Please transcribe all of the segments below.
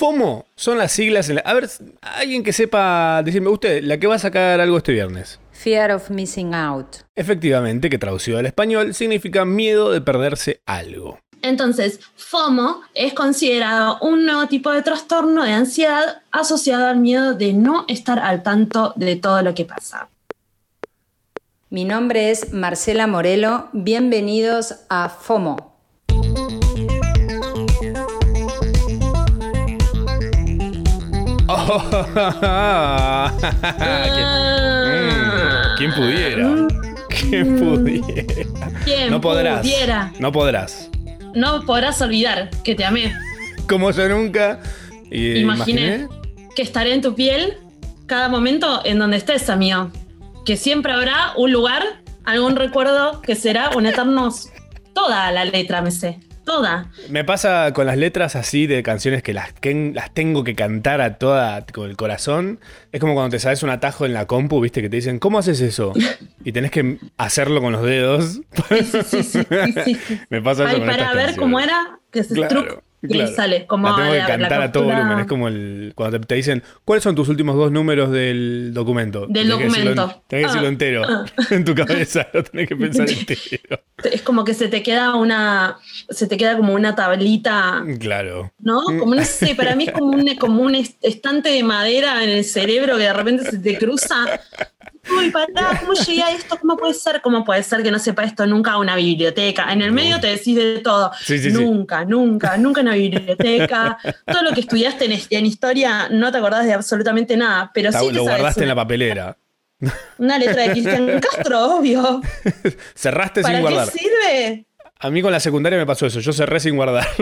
FOMO son las siglas en la... A ver, alguien que sepa decirme usted, la que va a sacar algo este viernes. Fear of missing out. Efectivamente, que traducido al español significa miedo de perderse algo. Entonces, FOMO es considerado un nuevo tipo de trastorno de ansiedad asociado al miedo de no estar al tanto de todo lo que pasa. Mi nombre es Marcela Morelo. Bienvenidos a FOMO. ¿Quién, ¿Quién pudiera? ¿Quién pudiera? ¿Quién No podrás. pudiera? No podrás. No podrás olvidar que te amé. Como yo nunca. Imaginé que estaré en tu piel cada momento en donde estés, amigo. Que siempre habrá un lugar, algún recuerdo que será un eterno. Toda la letra me sé. Toda. Me pasa con las letras así de canciones que las, que las tengo que cantar a toda con el corazón. Es como cuando te sabes un atajo en la compu, viste, que te dicen, ¿cómo haces eso? Y tenés que hacerlo con los dedos. Sí, sí, sí. Me pasa eso Ay, con para ver canciones. cómo era, que se Claro, truc y claro. sale. Como la tengo que la- la cantar a todo volumen. Es como el, cuando te, te dicen, ¿cuáles son tus últimos dos números del documento? Del Tenés que en- documento. Tenés que decirlo Ah, entero. ah. En tu cabeza lo tenés que pensar entero. Es como que se te queda una. Se te queda como una tablita. Claro. ¿No? Como no sé, para mí es como un, como un est- estante de madera en el cerebro que de repente se te cruza. Uy, pará, ¿cómo llegué a esto? ¿Cómo puede ser? ¿Cómo puede ser que no sepa esto nunca una biblioteca? En el medio te decís de todo. Sí, sí, sí. nunca, nunca, nunca una biblioteca. Todo lo que estudiaste en, en historia no te acordás de absolutamente nada, pero sí lo sabes guardaste en la papelera. una letra de Cristian Castro, obvio. Cerraste ¿Para sin qué guardar. sirve? A mí con la secundaria me pasó eso. Yo cerré sin guardar.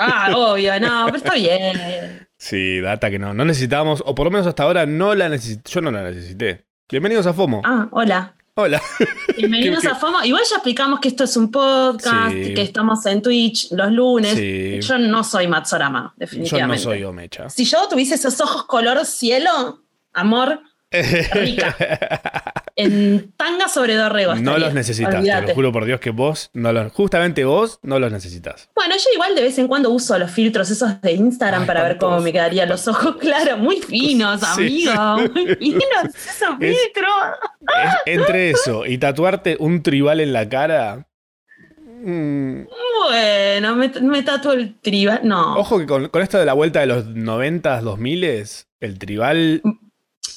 Ah, obvio, no, pero está bien. Sí, data que no. No necesitábamos, o por lo menos hasta ahora no la necesité. Yo no la necesité. Bienvenidos a FOMO. Ah, hola. Hola. Bienvenidos a FOMO. Igual ya explicamos que esto es un podcast, Sí. que estamos en Twitch los lunes. Sí. Yo no soy Matsorama, Yo no definitivamente. soy Omecha. Si yo tuviese esos ojos color cielo, amor, rica. en tanga sobre dorrego. No estaría. los necesitas, te lo juro por Dios que vos, no los, justamente vos, no los necesitas. Bueno, yo igual de vez en cuando uso los filtros esos de Instagram Ay, para ver cómo me quedarían los ojos claros. Muy finos, Sí. amigo. Muy finos esos Es- filtros. Es- entre eso y tatuarte un tribal en la cara. mm, Bueno, me, me tatuo el tribal. No. ojo que con, con esto de la vuelta de los 90s, 2000 el tribal.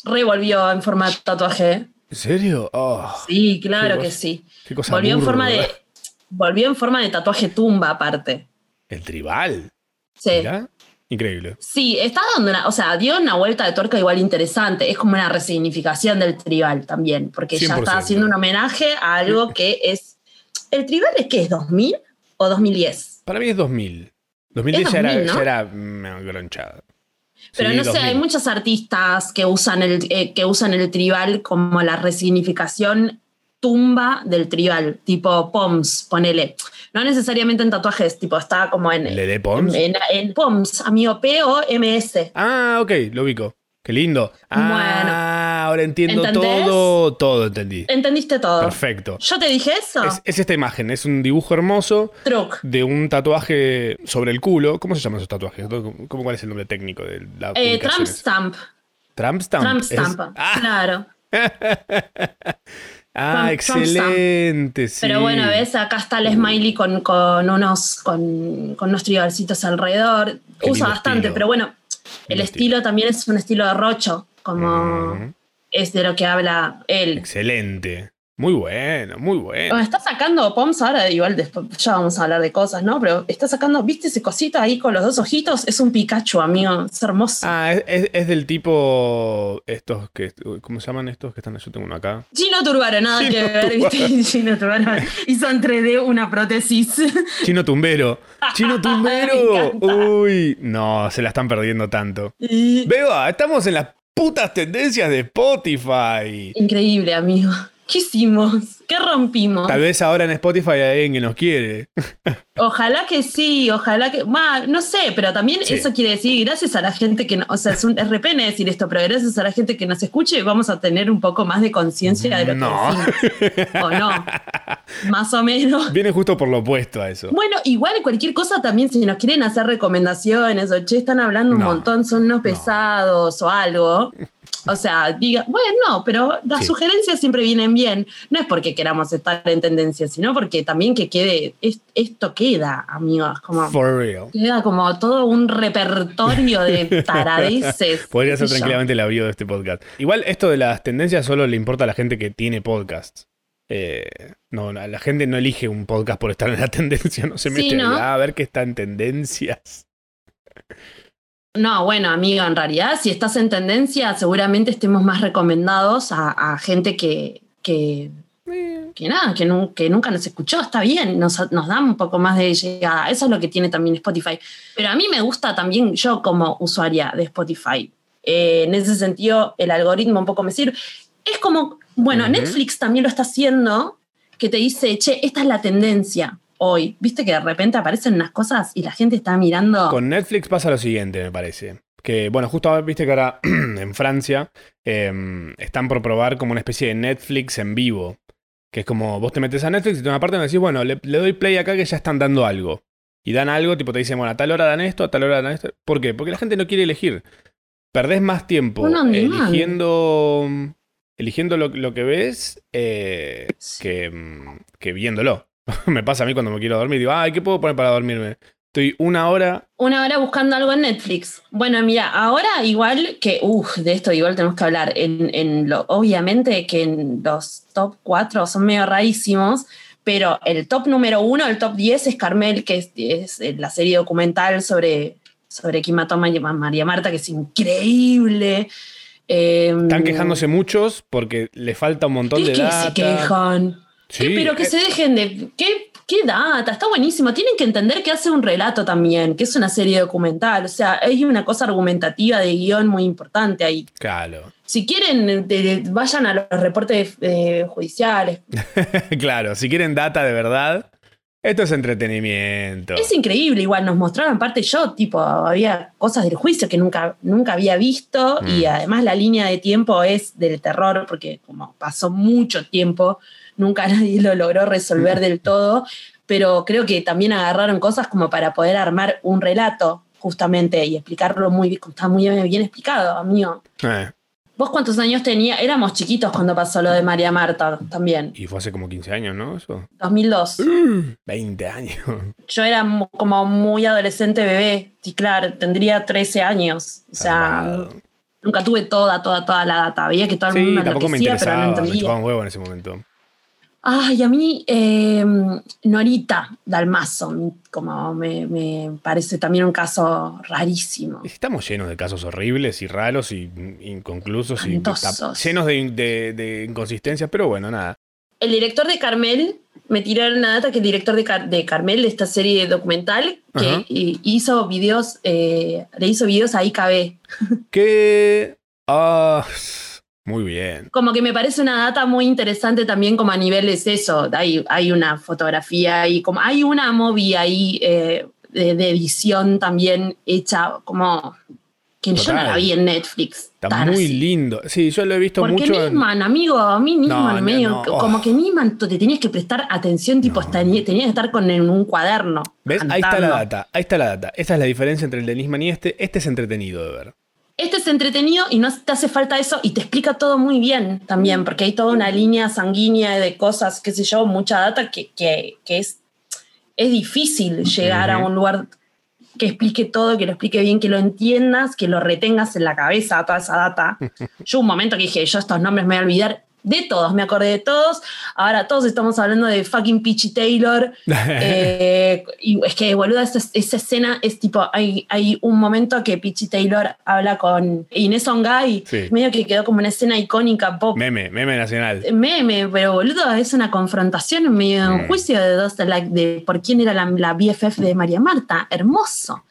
Revolvió en forma de tatuaje. ¿En serio? Oh, Sí, claro que cosa- sí. qué cosa Volvió en forma de. Volvió en forma de tatuaje tumba, aparte. El tribal. Sí. Mirá. Increíble. Sí, está dando una. O sea, dio una vuelta de tuerca igual interesante. Es como una resignificación del tribal también. Porque ya 100%. está haciendo un homenaje a algo que es. ¿El tribal es qué? ¿Es 2000 o 2010? Para mí es 2000. 2010 Es ya, era, 2000, ¿no? ya era mm. Pero Sí, no sé, 2000. hay muchos artistas que usan el, eh, que usan el tribal como la resignificación tumba del tribal, tipo POMS, ponele. No necesariamente en tatuajes, tipo está como en, ¿Le de Pons? en, en POMS, amigo, P-O-M-S. Ah, ok, lo ubico. Qué lindo. Ah, ahora entiendo ¿Entendés? todo. Todo entendí. ¿Entendiste todo? Perfecto. Yo te dije eso. Es, es esta imagen, es un dibujo hermoso Truc. de un tatuaje sobre el culo. ¿Cómo se llaman esos tatuajes? ¿Cómo, ¿Cuál es el nombre técnico de la Eh, Trump? Stamp. Trump Stamp. Trump Es- Stamp. Ah, Claro. ah, Trump- Trump excelente. sí. Pero bueno, ves, acá está el smiley con, con unos, con, con unos tribalcitos alrededor. Usa bastante, estilo. pero bueno, el estilo también es un estilo de rocho, como Ujú. Es de lo que habla él. Excelente. Muy bueno, muy bueno. Está sacando Poms ahora, igual después ya vamos a hablar de cosas, ¿no? Pero está sacando, ¿viste ese cosito ahí con los dos ojitos? Es un Pikachu, amigo, es hermoso. Ah, es, es- es del tipo estos que ¿cómo se llaman estos que están? Yo tengo uno acá. Gino Turbaro, nada Gino que ver, ¿viste? Gino Turbaro hizo en 3D una prótesis. Chino Tumbero. Chino Tumbero. Uy, no, se la están perdiendo tanto. Y- Beba, estamos en las putas tendencias de Spotify. Increíble, amigo. ¿Qué hicimos? ¿Qué rompimos? Tal vez ahora en Spotify hay alguien que nos quiere. Ojalá que sí, ojalá que. Ma, no sé, pero también Sí. eso quiere decir, gracias a la gente que. no- o sea, es, un, es repene decir esto, pero gracias a la gente que nos escuche, vamos a tener un poco más de conciencia de lo No. que decimos. O no. Más o menos. Viene justo por lo opuesto a eso. Bueno, igual cualquier cosa también, si nos quieren hacer recomendaciones o che, están hablando un montón, son unos pesados o algo. O sea, diga, bueno, no, pero las Sí. sugerencias siempre vienen bien. No es porque queramos estar en tendencia, sino porque también que quede, es- esto queda, amigos, como For real. queda como todo un repertorio de taradeces. Podría ser tranquilamente la bio de este podcast. Igual esto de las tendencias solo le importa a la gente que tiene podcasts. Eh, no, la gente no elige un podcast por estar en la tendencia, no se Sí, mete ¿no? "Ah, a ver qué está en tendencias. No, bueno, amigo, en realidad, si estás en tendencia, seguramente estemos más recomendados a, a gente que, que, que nada, que, nu- que nunca nos escuchó, está bien, nos, nos da un poco más de llegada. Eso es lo que tiene también Spotify. Pero a mí me gusta también, yo como usuaria de Spotify, eh, en ese sentido, el algoritmo un poco me sirve. Es como, bueno. Netflix también lo está haciendo, que te dice, che, esta es la tendencia hoy. Viste que de repente aparecen unas cosas y la gente está mirando. Con Netflix pasa lo siguiente, me parece. Que, bueno, justo ahora viste que ahora en Francia eh, están por probar como una especie de Netflix en vivo. Que es como, vos te metes a Netflix y de una parte me decís, bueno, le, le doy play acá que ya están dando algo. Y dan algo, tipo te dicen, bueno, a tal hora dan esto, a tal hora dan esto. ¿Por qué? Porque la gente no quiere elegir. Perdés más tiempo demand. eligiendo, eligiendo lo, lo que ves eh, que viéndolo. me pasa a mí cuando me quiero dormir. Digo, ay, ¿qué puedo poner para dormirme? Estoy una hora Una hora buscando algo en Netflix. Bueno, mira, ahora igual que, uff, de esto igual tenemos que hablar. En, en lo, obviamente que en los top 4 son medio rarísimos, pero el top número uno, el top 10 es Carmel, que es, es la serie documental sobre, sobre quién mató a María, Marta, que es increíble. Eh, Están quejándose muchos porque le falta un montón ¿Qué de que data. se quejan? Sí, ¿Qué? pero que eh, se dejen de. ¿Qué, ¿Qué data? Está buenísimo. Tienen que entender que hace un relato también, que es una serie documental. O sea, hay una cosa argumentativa de guion muy importante ahí. Claro, Si quieren, de- de- vayan a los reportes eh, judiciales. claro. Si quieren data de verdad, esto es entretenimiento. Es increíble, igual nos mostraron parte yo, tipo, había cosas del juicio que nunca, nunca había visto y Mm. además la línea de tiempo es del terror porque como pasó mucho tiempo, nunca nadie lo logró resolver del todo, pero creo que también agarraron cosas como para poder armar un relato justamente y explicarlo muy bien, está muy bien, explicado, amigo. Eh, ¿Vos cuántos años tenía? Éramos chiquitos cuando pasó lo de María Marta también, y fue hace como 15 años, ¿no? Eso. 2002. 20 años. Yo era como muy adolescente bebé, y claro, tendría 13 años. O sea, nunca tuve toda, toda, toda la data. Veía que todo el Sí, mundo tampoco me enloquecía, pero no interesaba. Me entendía. un huevo en ese momento. Ay, a mí, eh, Norita Dalmazo, como me, me parece también un caso rarísimo. Estamos llenos de casos horribles y raros y inconclusos y Espantosos. está- llenos de, de- de inconsistencias, pero bueno, nada. El director de Carmel, me tiraron una data que el director de, Car- de Carmel, de esta serie documental, que Ajá. hizo videos, eh, le hizo videos a IKB. Que. Ah, muy bien. como que me parece una data muy interesante también como a nivel es eso, hay, hay una fotografía y como hay una movie ahí eh, de, de edición también hecha como que yo no la vi en Netflix. Está tan muy así. lindo. Sí, yo lo he visto Porque mucho. en- Nisman, amigo, a mí Nisman, no, medio, no, como que Nisman te tenías que prestar atención, tipo, tenías que estar con en un cuaderno. ¿Ves? Ahí está la data. Ahí está la data. Esta es la diferencia entre el de Nisman y este. Este es entretenido de ver. Este es entretenido y no te hace falta eso y te explica todo muy bien también, porque hay toda una línea sanguínea de cosas, qué sé yo, mucha data que, que- que es, es difícil llegar a un lugar que explique todo, que lo explique bien, que lo entiendas, que lo retengas en la cabeza, toda esa data. Yo un momento que dije, yo estos nombres me voy a olvidar de todos, me acordé de todos. Ahora todos estamos hablando de fucking Peachy Taylor. Eh, y es que, boludo, esa, esa escena es tipo, hay, hay un momento que Peachy Taylor habla con Inés Ongay, Sí. medio que quedó como una escena icónica pop. meme, meme nacional. Meme, pero boludo, es una confrontación en medio de un Mm. juicio de dos, de, la- de por quién era la, la BFF de María Marta. Hermoso.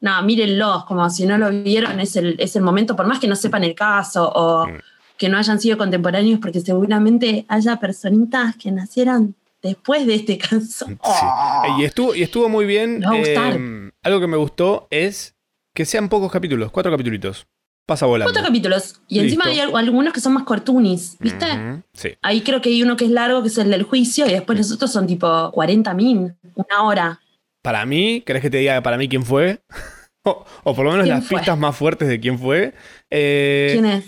No, mírenlos, como si no lo vieron, es el, es el momento, por más que no sepan el caso o, Mm. Que no hayan sido contemporáneos, porque seguramente haya personitas que nacieran después de este caso. Sí. Oh. Y, estuvo, y estuvo muy bien. Me va a gustar. eh, algo que me gustó es que sean pocos capítulos, cuatro capítulos. Pasa volando. Cuatro capítulos. Y encima hay algunos que son más cartoonies, ¿viste? Sí. Ahí creo que hay uno que es largo, que es el del juicio, y después los otros son tipo 40 min, una hora. Para mí, ¿querés que te diga para mí quién fue? o, o por lo menos ¿Quién las fue? pistas más fuertes de quién fue. Eh, ¿Quién es?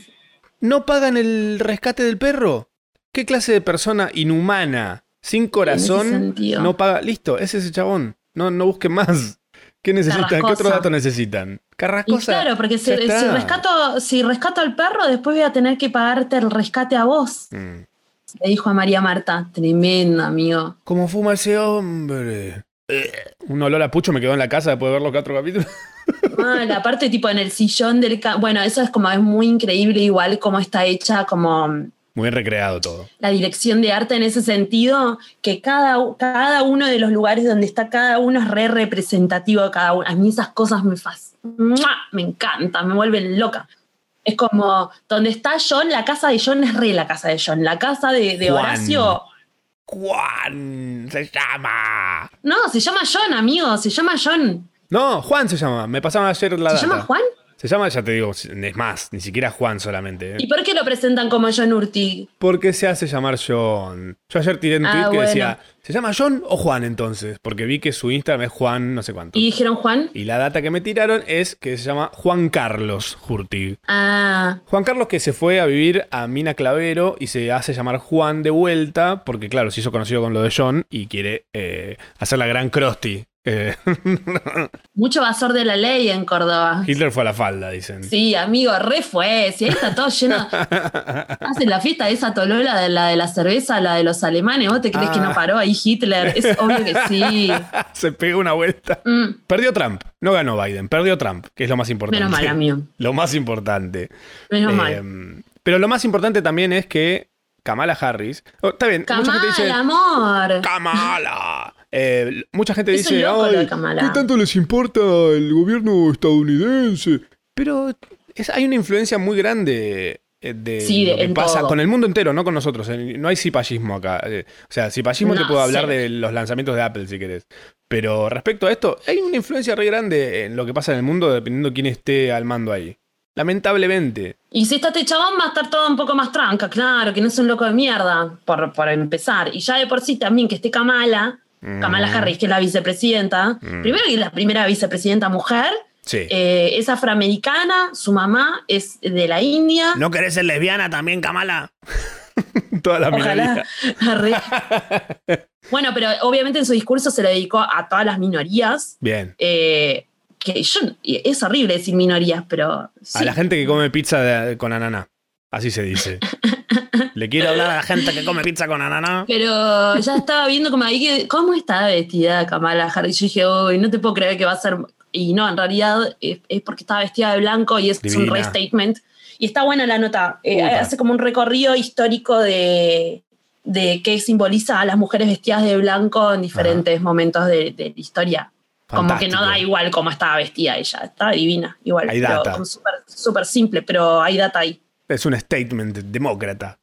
¿No pagan el rescate del perro? ¿Qué clase de persona inhumana, sin corazón, no paga? Listo, es ese chabón. No, no busquen más. ¿Qué necesitan? ¿Qué otro dato necesitan? Y Carrascosa. claro, porque si, rescato, si rescato al perro, después voy a tener que pagarte el rescate a vos. Mm. Le dijo a María Marta. Tremendo, amigo. ¿Cómo fuma ese hombre? Un olor a pucho me quedó en la casa después de ver los cuatro capítulos. Ah, la parte tipo en el sillón del... Bueno, eso es como, es muy increíble igual cómo está hecha, como Muy recreado todo. la dirección de arte en ese sentido, que cada, cada uno de los lugares donde está cada uno es re representativo de cada uno. A mí esas cosas me fascinan, me encantan, me vuelven loca. Es como, donde está John, la casa de John es re la casa de John. La casa de, de. Horacio, Juan se llama. no, se llama John, amigo, se llama John. No, Juan se llama. Me pasaron ayer la ¿Se data. llama Juan? Se llama, ya te digo, es más, ni siquiera Juan solamente. ¿eh? ¿Y por qué lo presentan como John Urtig? Porque se hace llamar John. Yo ayer tiré un Ah, tweet que decía, ¿se llama John o Juan entonces? Porque vi que su Instagram es Juan no sé cuánto. ¿Y Y, dijeron Juan? la data que me tiraron es que se llama Juan Carlos Hurtig. Ah, Juan Carlos que se fue a vivir a Mina Clavero y se hace llamar Juan de vuelta porque claro, se hizo conocido con lo de John y quiere eh, hacer la gran Krusty. Eh, mucho vasor de la ley en Córdoba. Hitler fue a la falda, dicen. Sí, amigo, re fue. Si ahí está todo lleno. Hacen la fiesta de esa tolola de la de la cerveza, la de los alemanes. ¿Vos te crees Ah. que no paró ahí Hitler? Es obvio que sí. se pegó una vuelta. Mm, Perdió Trump, no ganó Biden, perdió Trump, que es lo más importante. menos mal, amigo. Lo más importante. Menos Eh, mal. Pero lo más importante también es que Kamala Harris. oh, está bien, dice. Kamala, amor. ¡Kamala! Eh, mucha gente Es dice. de "Ay, Kamala". ¿Qué tanto les importa el gobierno estadounidense? Pero es- hay una influencia muy grande. eh, De Sí, lo de- que pasa todo. con el mundo entero, no con nosotros. Eh, No hay cipallismo acá. O sea, cipallismo te puedo hablar de los lanzamientos de Apple si querés. Pero respecto a esto, hay una influencia re grande en lo que pasa en el mundo dependiendo quién esté al mando ahí. Lamentablemente. Y si está este chabón, va a estar todo un poco más tranca, claro, que no es un loco de mierda, por, por empezar. Y ya de por sí también que esté Kamala, Kamala Mm. Harris, que es la vicepresidenta, Mm. primero que es la primera vicepresidenta mujer, Sí. eh, es afroamericana, su mamá es de la India. ¿No querés ser lesbiana también, Kamala? Toda la Ojalá. bueno, pero obviamente en su discurso se le dedicó a todas las minorías. Bien. eh, que yo, es horrible decir minorías, pero. A la gente que come pizza de- con ananá. Así se dice. Le quiero hablar a la gente que come pizza con ananá. Pero ya estaba viendo como ahí que. ¿Cómo está vestida Kamala Harris? Yo dije, uy, no te puedo creer que va a ser. Y no, en realidad es, es porque está vestida de blanco y es un Divina. restatement. Y está buena la nota. Eh, hace como un recorrido histórico de, de qué simboliza a las mujeres vestidas de blanco en diferentes momentos de, de la historia. Como que no da igual cómo estaba vestida ella. Está divina, igual. Hay data. súper simple, pero hay data ahí. Es un statement demócrata.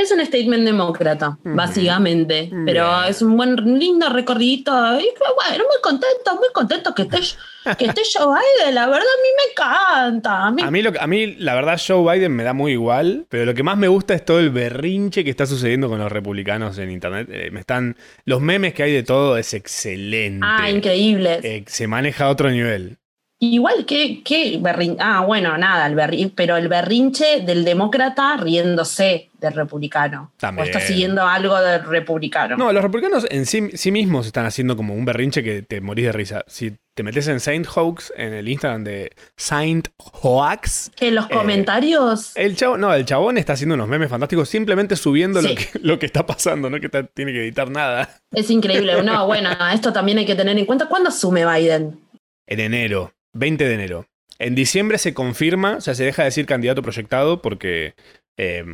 Es un statement demócrata, Mm. básicamente. Pero es un buen, lindo recorrido. Y bueno, muy contento, muy contento que esté, que esté Joe Biden. La verdad, a mí me encanta. A mí, A mí, lo, que- a mí, la verdad, Joe Biden me da muy igual, pero lo que más me gusta es todo el berrinche que está sucediendo con los republicanos en internet. Eh, me están, los memes que hay de todo es excelente. ah, increíble. Eh, se maneja a otro nivel. Igual que, que berrin- Ah, bueno, nada, el berrin- pero el berrinche del demócrata riéndose del republicano. También. O está siguiendo algo del republicano. No, los republicanos en sí, sí mismos están haciendo como un berrinche que te morís de risa. Si te metes en Saint Hoax, en el Instagram de Saint Hoax, que los Eh, comentarios. el chabón, no, el chabón está haciendo unos memes fantásticos simplemente subiendo lo, que, lo que está pasando, no que tiene que editar nada. Es increíble. No, bueno, esto también hay que tener en cuenta. ¿Cuándo asume Biden? En enero, 20 de enero. En diciembre se confirma, o sea, se deja de decir candidato proyectado porque, eh,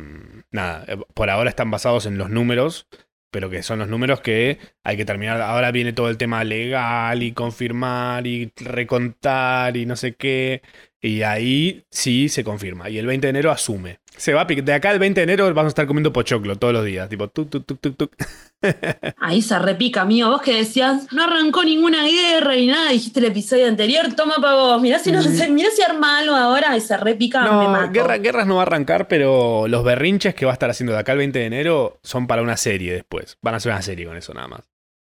nada, por ahora están basados en los números, pero que son los números que hay que terminar. Ahora viene todo el tema legal y confirmar y recontar y no sé qué. Y ahí sí se confirma. Y el 20 de enero asume. Se va De acá al 20 de enero vamos a estar comiendo pochoclo todos los días. Tipo, tuk, tuk, tuk, tuk, tuk. Ahí se repica, amigo. Vos que decías, no arrancó ninguna guerra y nada, dijiste el episodio anterior, toma para vos. Mirá si, no, mirá si arma algo ahora y se repica, me No, mato. guerra- guerras no va a arrancar, pero los berrinches que va a estar haciendo de acá al 20 de enero son para una serie después. Van a hacer una serie con eso nada más.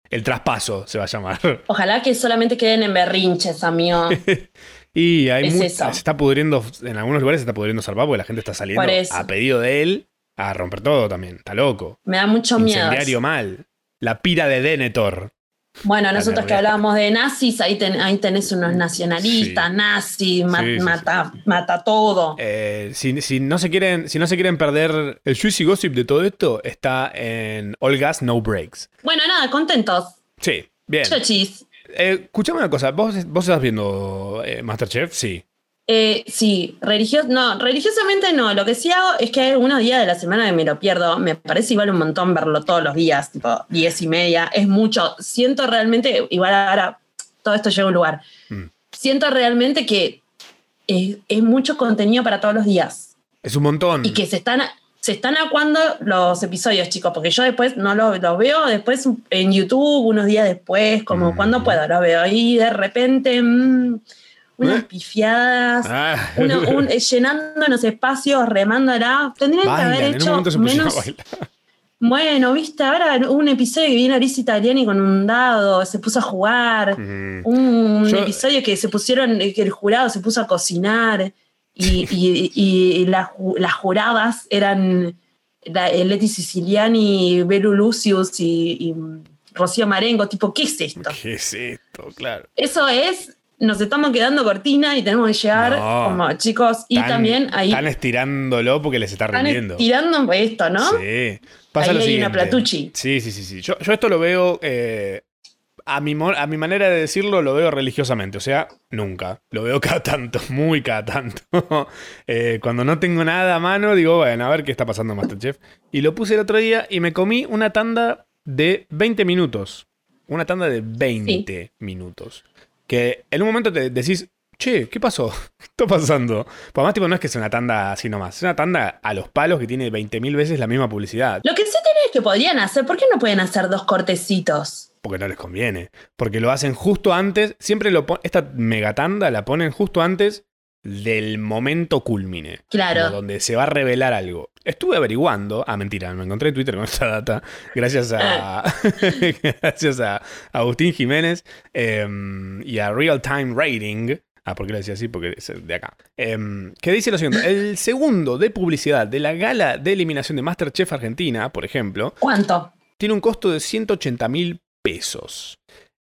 El traspaso se va a llamar. Ojalá que solamente queden en berrinches, amigo. Y hay Es se está pudriendo, en algunos lugares se está pudriendo zarpado porque la gente está saliendo a pedido de él a romper todo también. Está loco. Me da mucho miedo. Incendiario mal. La pira de Denethor. Bueno, nosotros que hablábamos de nazis, ahí, ten- ahí tenés unos nacionalistas, Sí. nazis, ma- Sí, sí, mata, mata todo. Eh, si, si no se quieren, si no se quieren perder el juicy gossip de todo esto, está en All Gas No Breaks. Bueno, nada, contentos. Sí, bien. Chochis. Eh, escuchame una cosa, ¿vos, vos estás viendo eh, Masterchef? Sí. Eh, sí, religioso, no, religiosamente no. Lo que sí hago es que hay algunos días de la semana que me lo pierdo. Me parece igual un montón verlo todos los días, tipo 10 y media. Es mucho. Siento realmente, igual ahora todo esto llega a un lugar. Mm. Siento realmente que es, es mucho contenido para todos los días. Es un montón. Y que se están, se están acuando los episodios, chicos, porque yo después no los lo veo después en YouTube, unos días después, como Mm. cuando puedo, lo veo. Y de repente, mm, unas ¿Eh? pifiadas. Ah. Uno, un- eh, llenando los espacios, remándola. Tendrían que haber hecho menos. Bueno, viste, ahora un episodio que viene Alice Italiani con un dado, se puso a jugar. Mm. Un Yo- episodio que se pusieron, que el jurado se puso a cocinar. Y, y- y la ju- las juradas eran la, eh, Leti Siciliani, Belu Lucius y, y Rocío Marengo. Tipo, ¿qué es esto? ¿Qué es esto? Claro. Eso es. Nos estamos quedando cortina y tenemos que llegar No. como chicos. Y Están- también ahí Están estirándolo porque les está están rindiendo. tirando esto, ¿no? Sí. Pasa Ahí lo hay siguiente. una Platucci. Sí, sí, sí. sí. Yo, yo esto lo veo. eh, a, mi, a mi manera de decirlo, lo veo religiosamente. O sea, nunca. Lo veo cada tanto, muy cada tanto. Eh, cuando no tengo nada a mano, digo, bueno, a ver qué está pasando en Masterchef. Y lo puse el otro día y me comí una tanda de 20 minutos. Una tanda de 20 minutos. Que en un momento te decís, che, ¿qué pasó? ¿Qué está pasando? Pues además, tipo, no es que sea una tanda así nomás. Es una tanda a los palos que tiene 20.000 veces la misma publicidad. Lo que sí tenés que podrían hacer, ¿por qué no pueden hacer dos cortecitos? Porque no les conviene. Porque lo hacen justo antes. Siempre lo esta megatanda la ponen justo antes del momento culmine. Claro. Donde se va a revelar algo. Estuve averiguando. Ah, mentira, me encontré en Twitter con esta data. Gracias a. gracias a Agustín Jiménez eh, y a Real Time Rating. Ah, ¿por qué lo decía así? Porque es de acá. Eh, que dice lo siguiente: el segundo de publicidad de la gala de eliminación de Masterchef Argentina, por ejemplo, ¿Cuánto? tiene un costo de 180 mil pesos.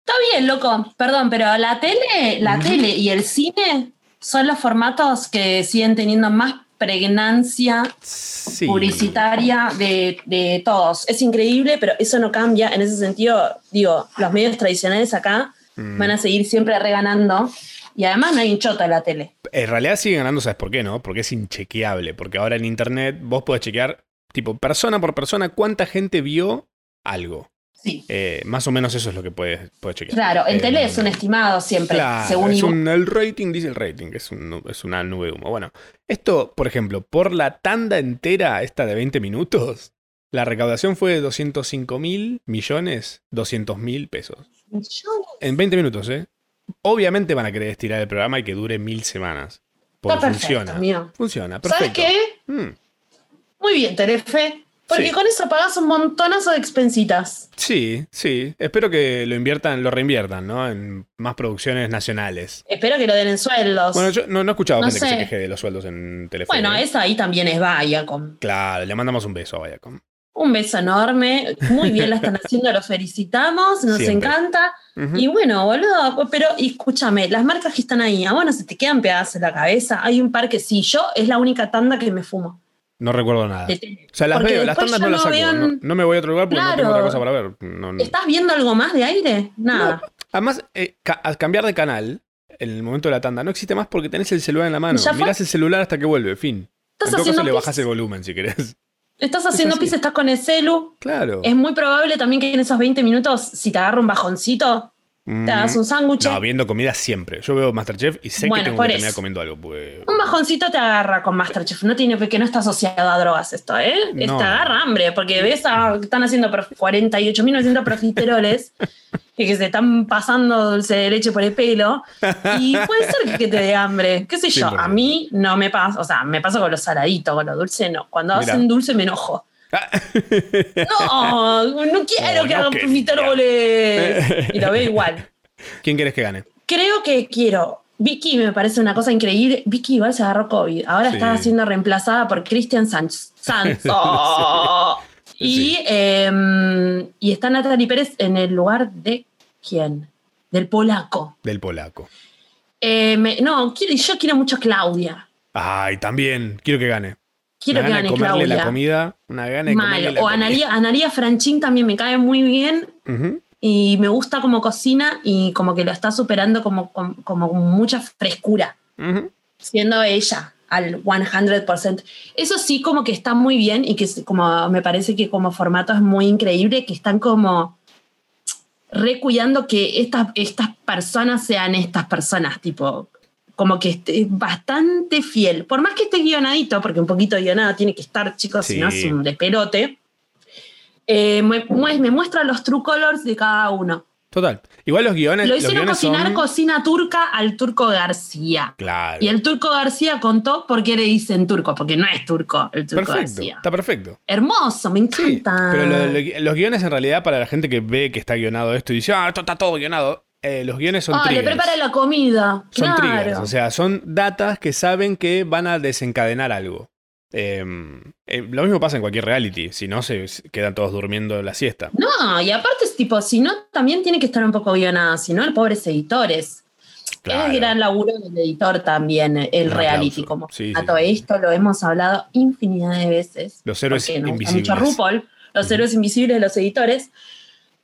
Está bien, loco. Perdón, pero la tele, la tele y el cine son los formatos que siguen teniendo más pregnancia Sí. publicitaria de, de todos. Es increíble, pero eso no cambia. En ese sentido, digo, los medios tradicionales acá Mm. van a seguir siempre reganando. Y además no hay un en la tele. En realidad sigue ganando, ¿sabes por qué? No? Porque es inchequeable. Porque ahora en internet vos podés chequear, tipo, persona por persona, cuánta gente vio algo. Sí. Eh, más o menos eso es lo que puedes, puedes chequear. Claro, en Eh, tele es un estimado siempre, Claro, según es un- el rating dice el rating, es, un- es una nube de humo. Bueno, esto, por ejemplo, por la tanda entera, esta de 20 minutos, la recaudación fue de 205 mil millones, 200 mil pesos. En 20 minutos, ¿eh? Obviamente van a querer estirar el programa y que dure mil semanas. Porque Está perfecto, funciona. Funciona, ¿Sabes qué? Mm, Muy bien, Terefe. Porque Sí. con eso pagas un montonazo de expensitas. sí, sí. Espero que lo inviertan, lo reinviertan, ¿no? En más producciones nacionales. Espero que lo den en sueldos. Bueno, yo no, no he escuchado No gente que se queje de los sueldos en teléfono. Bueno, eso ahí también es Viacom. Claro, le mandamos un beso a Viacom. Un beso enorme. Muy bien la están haciendo, los felicitamos, nos Siempre. encanta. Y bueno, boludo, pero escúchame, las marcas que están ahí, a vos no se te quedan pegadas en la cabeza. Hay un par que sí, yo es la única tanda que me fumo. No recuerdo nada. O sea, las Porque veo, las tandas no las saco. No, no me voy a otro lugar porque no tengo otra cosa para ver. No, no. ¿Estás viendo algo más de aire? Nada. Además, eh, ca- al cambiar de canal, en el momento de la tanda, no existe más porque tenés el celular en la mano. Mirás el celular hasta que vuelve, fin. Estás en todo caso le pis. bajas el volumen si querés. Estás haciendo así. pis, estás con el celu. Claro. Es muy probable también que en esos 20 minutos, si te agarra un bajoncito, te hagas un sándwich. No, viendo comida siempre. Yo veo Masterchef y sé Bueno, que tengo que terminar comiendo algo. Pues... Un bajoncito te agarra con Masterchef. No tiene que no está asociado a drogas esto, ¿eh? No. Te agarra hambre, porque ves a, están haciendo prof- 48.900 profiteroles y que se están pasando dulce de leche por el pelo. Y puede ser que te dé hambre. ¿Qué sé yo? 100%. A mí no me pasa. O sea, me pasa con los saladitos, con los dulces no. Cuando Mirá. hacen dulce me enojo. No, no quiero Oh, que no hagan quería. profiteroles. Y lo veo igual. ¿Quién querés que gane? Creo que quiero. Vicky me parece una cosa increíble. Vicky igual se agarró COVID. Ahora Sí. está siendo reemplazada por Christian Sanz. Sanz. Oh. Y, Sí. eh, y está Natalie Pérez en el lugar de quién? Del polaco. Del polaco. Eh, me- no, yo quiero mucho a Claudia. Ay, también. Quiero que gane. Quiero Una que gane comerle Claudia. la comida. Una gana de Mal. comerle la O. Analia, Analia Franchín también me cae muy bien. Y me gusta como cocina y como que lo está superando como, como, como con mucha frescura. Siendo ella al 100%. Eso sí como que está muy bien y que como me parece que como formato es muy increíble, que están como recuidando que estas, estas personas sean estas personas, tipo, como que es bastante fiel. Por más que esté guionadito, porque un poquito guionado tiene que estar, chicos, si no Sí. es un despelote, eh, me, mu- me muestra los true colors de cada uno. Total. Igual los guiones. Lo hicieron guiones cocinar son- cocina turca al turco García. Claro. Y el turco García contó por qué le dicen turco, porque no es turco el turco Perfecto. García. Está perfecto. Hermoso, me Sí, encanta. pero lo- lo- los guiones en realidad para la gente que ve que está guionado esto y dice, ah, esto está todo guionado, eh, los guiones son ah, le triggers. prepara la comida. Son claro. triggers, o sea, son datas que saben que van a desencadenar algo. Eh, eh, lo mismo pasa en cualquier reality, si no se quedan todos durmiendo la siesta. No, y aparte es tipo, si no, también tiene que estar un poco guionada, si no, el pobres editores. Claro. Es gran laburo del editor también, el reality. aplauso. Como Sí, a sí, esto lo hemos hablado infinidad de veces. Los héroes invisibles. mucho RuPaul, los héroes invisibles de los editores.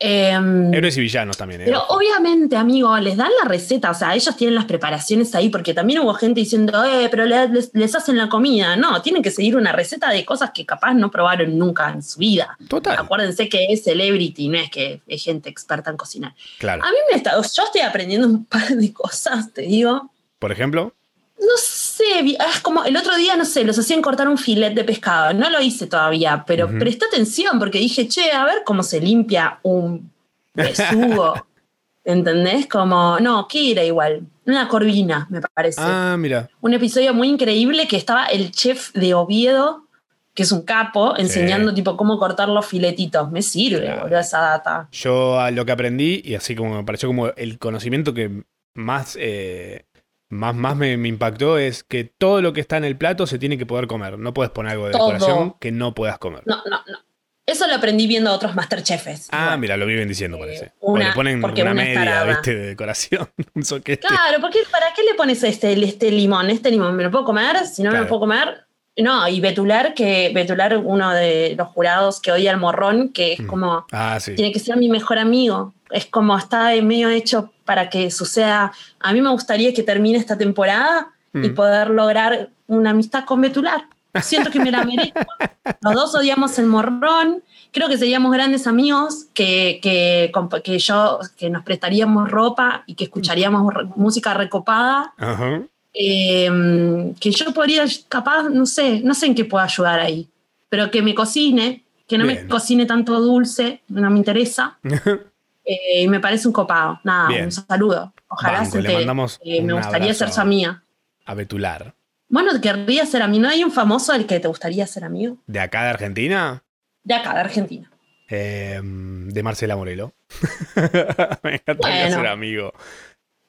Em, Héroes y villanos también. eh, Pero obviamente, amigo, les dan la receta, o sea, ellos tienen las preparaciones ahí, porque también hubo gente diciendo, eh, pero le- les, les hacen la comida. No, tienen que seguir una receta de cosas que capaz no probaron nunca en su vida. Total. Acuérdense que es celebrity, no es que es gente experta en cocinar. Claro. A mí me está, yo estoy aprendiendo un par de cosas, te digo. Por ejemplo, No sé, vi- es como el otro día, no sé, los hacían cortar un filet de pescado. No lo hice todavía, pero Ujú. presté atención porque dije, che, a ver cómo se limpia un besugo. ¿Entendés? Como, no, ¿qué era igual? Una corvina, me parece. ah, mira, Un episodio muy increíble que estaba el chef de Oviedo, que es un capo, enseñando tipo cómo cortar los filetitos. Me sirve, Claro. boludo, esa data. yo a lo que aprendí, y así como me pareció como el conocimiento que más, eh, más, más me, me impactó, es que todo lo que está en el plato se tiene que poder comer. No puedes poner algo de Todo. decoración que no puedas comer. No, no, no. Eso lo aprendí viendo a otros Masterchefs. Ah, mira, lo viven diciendo, parece. o una- le ponen porque una media, tarada. ¿viste? De decoración. un soquete. Claro, porque ¿para qué le pones este, este limón? Este limón, ¿me lo puedo comer? Si no me Claro. lo puedo comer. No, y Betular, que Betular, uno de los jurados que odia el morrón, que es Mm. como, Ah, sí. tiene que ser mi mejor amigo. Es como está medio hecho para que suceda. A mí me gustaría que termine esta temporada y Mm. poder lograr una amistad con Betular. Siento que me la merezco. Los dos odiamos el morrón. Creo que seríamos grandes amigos, que, que, que yo, que nos prestaríamos ropa y que escucharíamos re- música recopada. Ajá. Eh, que yo podría, capaz, no sé, no sé en qué puedo ayudar ahí, pero que me cocine, que no Bien. me cocine tanto dulce, no me interesa. Eh, y me parece un copado. Nada, Bien. un saludo. Ojalá Banco, se le entere. mandamos Eh, me gustaría ser su amiga. A Betular. Bueno, querría ser amigo. ¿No hay un famoso del que te gustaría ser amigo? ¿De acá de Argentina? De acá, de Argentina. Eh, de Marcela Morelo. Me encantaría Bueno. ser amigo.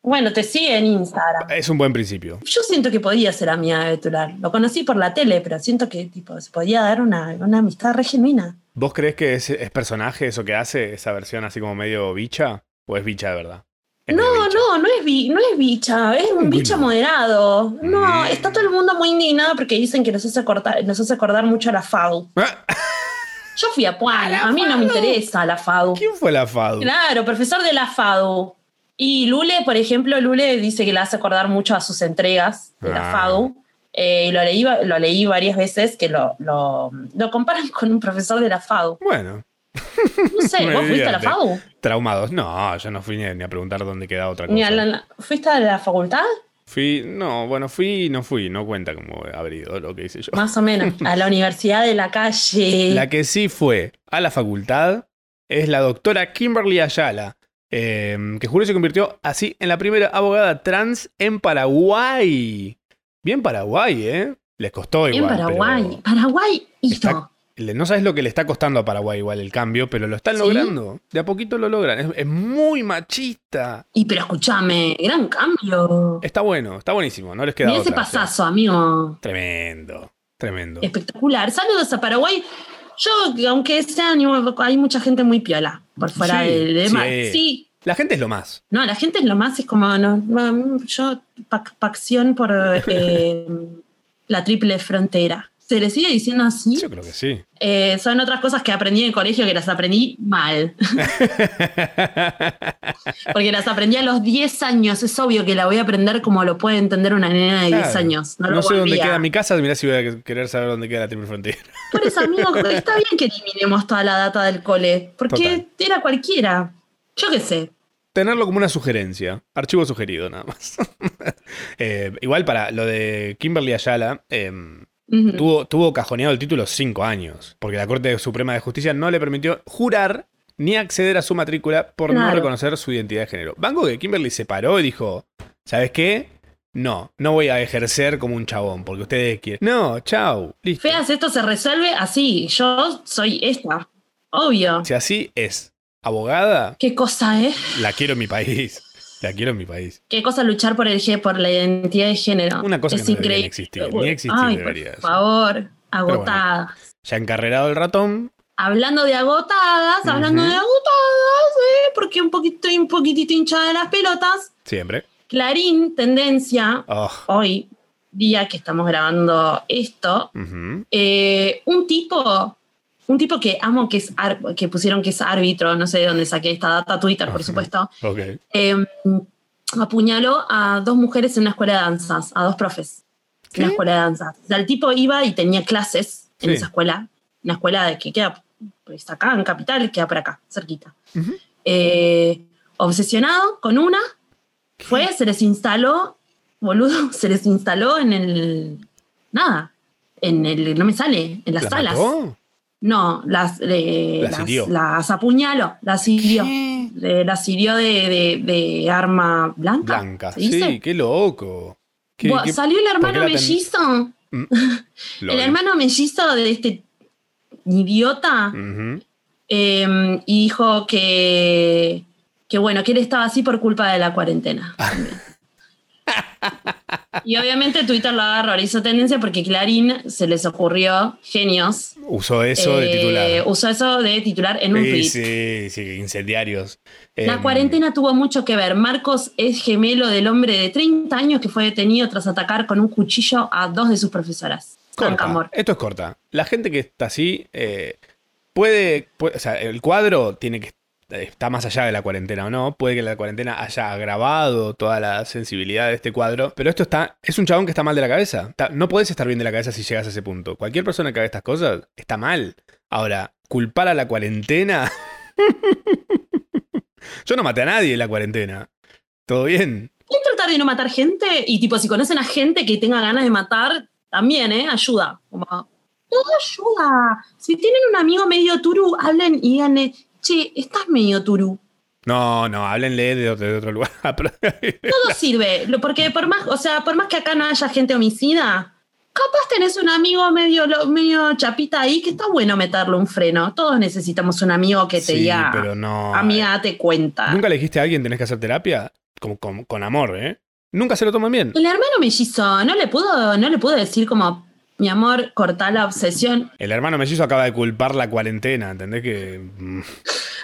Bueno, te sigue en Instagram. Es un buen principio. Yo siento que podía ser amiga de Betular. Lo conocí por la tele, pero siento que tipo, se podía dar una, una amistad re genuina. ¿Vos crees que es, es personaje eso que hace, esa versión así como medio bicha? ¿O es bicha de verdad? Es No, no, no es, bi- no es bicha, es un ¿Cómo que bicha moderado. No, Mm. está todo el mundo muy indignado porque dicen que nos hace, cortar, nos hace acordar mucho a la FADU. Yo fui a Puan, ¿A la a mí no me interesa la FADU. ¿Quién fue la FADU? Claro, profesor de la FADU. Y Lule, por ejemplo, Lule dice que le hace acordar mucho a sus entregas de la Ah. FADU. Eh, y lo leí, lo leí varias veces que lo, lo, lo comparan con un profesor de la FADU. Bueno, No sé, ¿vos fuiste a la. FAU? Traumados. No, yo no fui ni, ni a preguntar dónde queda otra cosa. Ni a la- ¿Fuiste a la facultad? Fui, no, bueno, fui y no fui. No cuenta como haber ido lo que hice yo. Más o menos. A la universidad de la calle. La que sí fue a la facultad es la doctora Kimberly Ayala, eh, que juró y se convirtió así en la primera abogada trans en Paraguay. Bien Paraguay, ¿eh? Les costó igual. Paraguay. pero Paraguay hizo. Está- no sabes lo que le está costando a Paraguay igual el cambio, pero lo están ¿Sí? logrando. De a poquito lo logran. Es, es muy machista. Y pero escúchame, gran cambio. Está bueno, está buenísimo. No les queda ese otra. pasazo, amigo. Tremendo, tremendo. Espectacular. Saludos a Paraguay. Yo, aunque sea, hay mucha gente muy piola por fuera Sí, de, de sí. mar. Sí. La gente es lo más. No, la gente es lo más, es como, no, no, yo, pac- pacción por eh, la triple frontera. ¿Se le sigue diciendo así? Yo creo que sí. Eh, son otras cosas que aprendí en el colegio que las aprendí mal. Porque las aprendí a los 10 años. Es obvio que la voy a aprender como lo puede entender una nena de 10 Claro. años. No, sé dónde queda mi casa, mirá si voy a querer saber dónde queda la triple frontera. Por eso, amigo, está bien que eliminemos toda la data del cole. Porque era cualquiera. Yo qué sé. Tenerlo como una sugerencia. Archivo sugerido, nada más. Eh, igual para lo de Kimberly Ayala, eh, Ujú. tuvo, tuvo cajoneado el título cinco años, porque la Corte Suprema de Justicia no le permitió jurar ni acceder a su matrícula por no reconocer su identidad de género. Banco que Kimberly se paró y dijo, ¿sabes qué? No, no voy a ejercer como un chabón, porque ustedes quieren. No, chau, listo. Feas, esto se resuelve así. Yo soy esta. Obvio. Si así es abogada, ¿Qué cosa, eh? la quiero en mi país. La quiero en mi país. ¿Qué cosa luchar por el G, por la identidad de género? Una cosa es que no debería increíble. existir, ni existir Ay, debería por favor, agotada. Ya encarrerado el ratón. Hablando de agotadas, hablando de agotadas, ¿eh? porque un poquito, un poquitito hinchada de las pelotas. Siempre. Clarín, tendencia, Oh, hoy, día que estamos grabando esto, eh, un tipo, un tipo que amo que es ar- que pusieron que es árbitro, no sé de dónde saqué esta data, Twitter, por Ajá. supuesto, Ok. eh, apuñaló a dos mujeres en una escuela de danzas, a dos profes ¿Qué? en una escuela de danzas. O sea, el tipo iba y tenía clases en Sí. esa escuela, una escuela de que queda pues, acá en Capital, queda por acá, cerquita. Eh, obsesionado con una, fue, se les instaló, boludo, se les instaló en el. Nada, en el. No me sale, en las ¿La salas. mató? No, las, eh, Las las, las apuñaló, las hirió. Las hirió de, de- de arma blanca. Blanca. Sí, qué loco. ¿Qué- Buah, qué- Salió el hermano ten- mellizo. Mm. El hermano mellizo de este idiota eh, y dijo que, que bueno, que él estaba así por culpa de la cuarentena. Y obviamente Twitter lo agarró, hizo tendencia porque Clarín se les ocurrió, genios, Usó eso de eh, titular. usó eso de titular en un Sí, tweet. sí, sí, incendiarios. La Em, cuarentena tuvo mucho que ver. Marcos es gemelo del hombre de 30 años que fue detenido tras atacar con un cuchillo a dos de sus profesoras. Corta. Esto es corta. La gente que está así eh, puede, puede- O sea, el cuadro tiene que. Está más allá de la cuarentena o no. Puede que la cuarentena haya agravado toda la sensibilidad de este cuadro. Pero esto está. Es un chabón que está mal de la cabeza. No puedes estar bien de la cabeza si llegas a ese punto. Cualquier persona que haga estas cosas está mal. Ahora, culpar a la cuarentena. Yo no maté a nadie en la cuarentena. ¿Todo bien? Es tratar de no matar gente y tipo, si conocen a gente que tenga ganas de matar, también, ¿eh? Ayuda. Todo ayuda. Si tienen un amigo medio turu, hablen y díganle, che, estás medio turu. No, no, háblenle de otro, de otro lugar. Todo sirve. Porque por más, o sea, por más que acá no haya gente homicida, capaz tenés un amigo medio, medio chapita ahí que está bueno meterle un freno. Todos necesitamos un amigo que te Sí, diga, pero no. amiga, date cuenta. ¿Nunca le dijiste a alguien tenés que hacer terapia? Con, con- con amor, ¿eh? Nunca se lo toman bien. El hermano mellizo no le pudo, no le pudo decir como, mi amor, cortá la obsesión. El hermano mellizo acaba de culpar la cuarentena, ¿entendés que...? mm.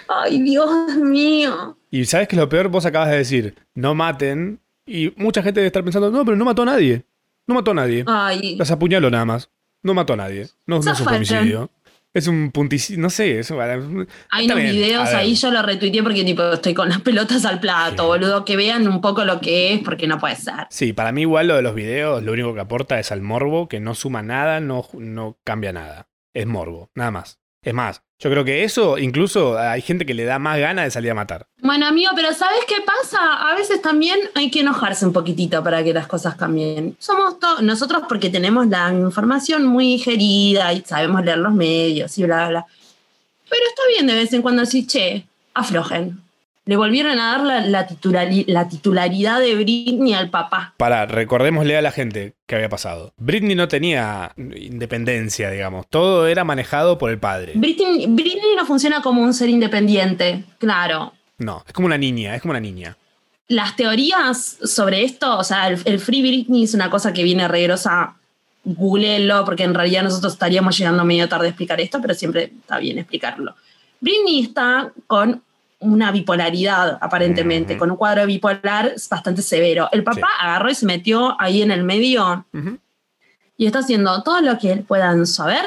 Ay, Dios mío. Y ¿sabes qué es lo peor? Vos acabas de decir, no maten, y mucha gente debe estar pensando, no, pero no mató a nadie. No mató a nadie. Ay, Las apuñaló nada más. No mató a nadie. No, no es un homicidio. Es un punticito, no sé. Es un- hay unos bien, videos ahí, yo lo retuiteé porque tipo estoy con las pelotas al plato, Sí. boludo, que vean un poco lo que es, porque no puede ser. Sí, para mí igual lo de los videos, lo único que aporta es al morbo, que no suma nada, no, no cambia nada. Es morbo, nada más. Es más, yo creo que eso incluso hay gente que le da más ganas de salir a matar. Bueno, amigo, pero ¿sabes qué pasa? A veces también hay que enojarse un poquitito para que las cosas cambien. Somos todos, nosotros porque tenemos la información muy digerida y sabemos leer los medios y bla, bla. Pero está bien de vez en cuando decir, che, aflojen. Le volvieron a dar la, la, titulari- la titularidad de Britney al papá. Para, recordémosle a la gente qué había pasado. Britney no tenía independencia, digamos. Todo era manejado por el padre. Britney, Britney no funciona como un ser independiente, claro. No, es como una niña, es como una niña. Las teorías sobre esto, o sea, el, el Free Britney es una cosa que viene regrosa. Googleenlo, porque en realidad nosotros estaríamos llegando medio tarde a explicar esto, pero siempre está bien explicarlo. Britney está con una bipolaridad, aparentemente, con un cuadro bipolar bastante severo. El papá Sí. agarró y se metió ahí en el medio y está haciendo todo lo que él puedan saber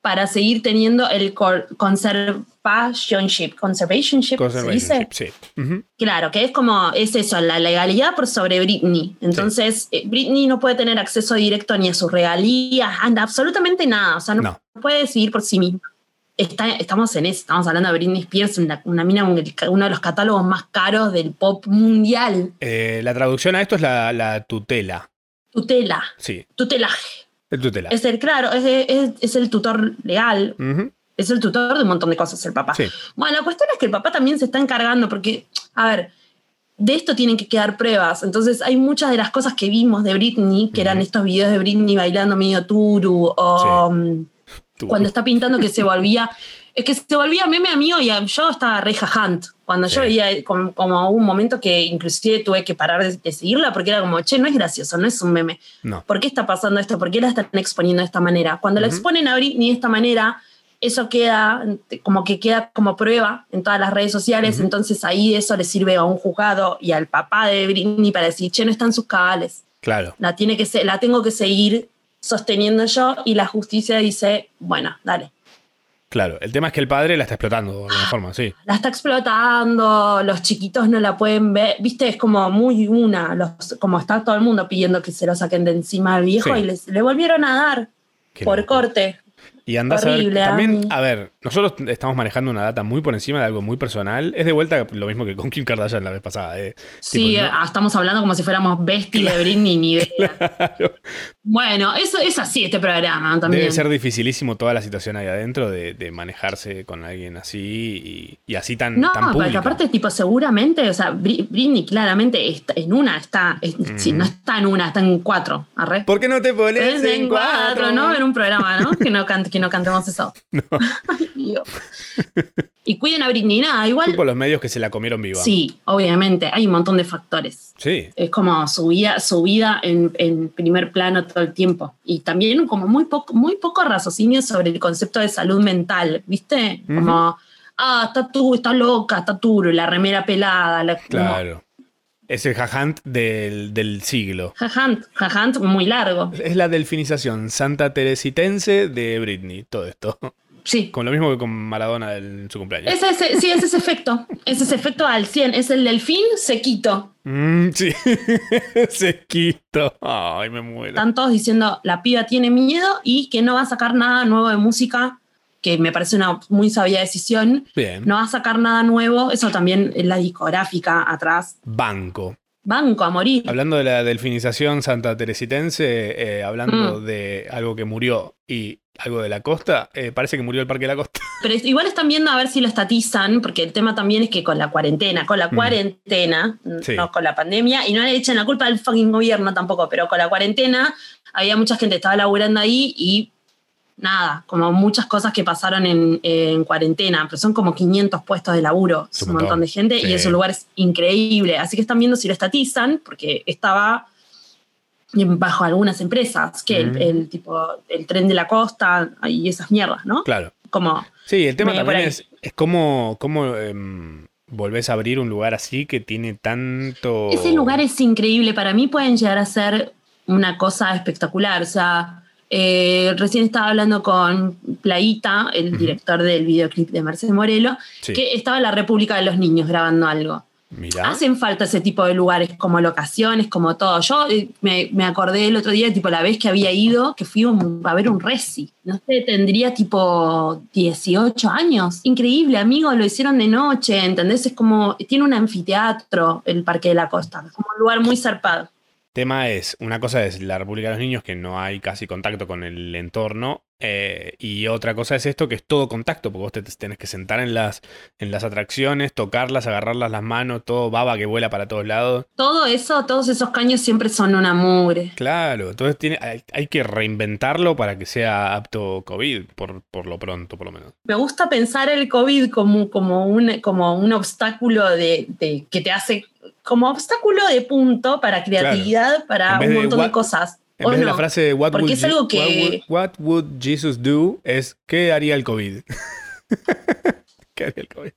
para seguir teniendo el cor- conservationship, conservationship, ¿se dice? Conservationship, sí. Ujú. Claro, que es como, es eso, la legalidad por sobre Britney. Entonces, eh, Britney no puede tener acceso directo ni a sus regalías, anda, absolutamente nada. O sea, no, No. puede decidir por sí misma. Está, estamos en eso, estamos hablando de Britney Spears, una, una mina, un- uno de los catálogos más caros del pop mundial. Eh, la traducción a esto es la, la tutela. Tutela, Sí, tutelaje. el tutela. Es el, claro, es, es- es el tutor legal, es el tutor de un montón de cosas, el papá. Sí. Bueno, la cuestión es que el papá también se está encargando porque, a ver, de esto tienen que quedar pruebas. Entonces hay muchas de las cosas que vimos de Britney, que eran estos videos de Britney bailando medio turu o mm. Cuando está pintando que se volvía... Es que se volvía meme amigo y yo estaba re hunt. Cuando yo Sí. veía como, como un momento que inclusive tuve que parar de, de seguirla porque era como, che, no es gracioso, no es un meme. No. ¿Por qué está pasando esto? ¿Por qué la están exponiendo de esta manera? Cuando la Ujú. exponen a Britney de esta manera, eso queda como que queda como prueba en todas las redes sociales, Ujú. entonces ahí eso le sirve a un juzgado y al papá de Britney para decir, che, no están sus cabales, Claro. la, tiene que se- la tengo que seguir sosteniendo yo y la justicia dice, bueno, dale. Claro. El tema es que el padre la está explotando de alguna forma, sí. La está explotando, los chiquitos no la pueden ver, viste, es como muy una, los, como está todo el mundo pidiendo que se lo saquen de encima al viejo Sí. y les, le volvieron a dar Qué por loco. corte. Y andás Horrible, a ver, también, a ver, nosotros estamos manejando una data muy por encima de algo muy personal. Es de vuelta lo mismo que con Kim Kardashian la vez pasada. eh. Sí, Tipo, no- ah, estamos hablando como si fuéramos besties de Britney, ni idea. Claro. Bueno, eso es así este programa también. Debe ser dificilísimo toda la situación ahí adentro de, de manejarse con alguien así y, y así tan, no, tan porque aparte, tipo, seguramente, o sea, Bri- Britney claramente está en una, está, es- sí, no está en una, está en cuatro, arre. ¿Por qué no te pones Es en cuatro, ¿no? En un programa, ¿no? Que no, cante- que no cantemos eso. Ay, Dios. Y cuiden a Britney, nada, igual. Por los medios que se la comieron viva. Sí, obviamente, hay un montón de factores. Sí. Es como su vida, su vida en, en primer plano todo el tiempo. Y también como muy poco, muy poco raciocinio sobre el concepto de salud mental, ¿viste? Como, ah, está tú, está loca, está turo, la remera pelada. La, Claro. Es el jajant del, del siglo. Jajant, jajant muy largo. Es la delfinización santa teresitense de Britney, todo esto. Sí. Con lo mismo que con Maradona en su cumpleaños. Es ese, sí, es ese efecto. Es ese efecto al 100. Es el delfín sequito. Mm, sí. Sequito. Ay, me muero. Están todos diciendo la piba tiene miedo y que no va a sacar nada nuevo de música, que me parece una muy sabia decisión. Bien. No va a sacar nada nuevo. Eso también es la discográfica atrás. Banco. Banco a morir. Hablando de la delfinización santa teresitense, eh, hablando Mm. de algo que murió y algo de la costa, eh, parece que murió el Parque de la Costa. Pero igual están viendo a ver si lo estatizan, porque el tema también es que con la cuarentena, con la Mm. cuarentena, Sí. no con la pandemia, y no le echen la culpa al fucking gobierno tampoco, pero con la cuarentena había mucha gente que estaba laburando ahí y nada, como muchas cosas que pasaron en, en cuarentena, pero son como 500 puestos de laburo, es un montón montón. de gente Sí. y es un lugar increíble, así que están viendo si lo estatizan, porque estaba bajo algunas empresas, que el, Mm. el tipo, el tren de la costa y esas mierdas, ¿no? Claro. Como Sí, el tema también es, es cómo, cómo em, volvés a abrir un lugar así que tiene tanto... Ese lugar es increíble. Para mí pueden llegar a ser una cosa espectacular. O sea, eh, recién estaba hablando con Playita, el director del videoclip de Mercedes Morelo, Sí. que estaba en la República de los Niños grabando algo. Mirá. Hacen falta ese tipo de lugares, como locaciones, como todo. Yo eh, me, me acordé el otro día, tipo, la vez que había ido, que fui un- a ver un resi. No sé, tendría tipo 18 años. Increíble, amigo, lo hicieron de noche, ¿entendés? Es como, tiene un anfiteatro el Parque de la Costa. Es como un lugar muy zarpado. Tema es, una cosa es la República de los Niños, que no hay casi contacto con el entorno, eh, y otra cosa es esto, que es todo contacto, porque vos te tenés que sentar en las, en las atracciones, tocarlas, agarrarlas las manos, todo baba que vuela para todos lados. Todo eso, todos esos caños siempre son una mugre. Claro, entonces tiene, hay, hay que reinventarlo para que sea apto COVID, por, por lo pronto, por lo menos. Me gusta pensar el COVID como, como, un, como un obstáculo de, de- que te hace como obstáculo de punto para creatividad, para un montón de cosas. En ¿O vez de la frase what would, es algo what would- what would Jesus do es ¿qué haría el COVID? ¿Qué haría el COVID?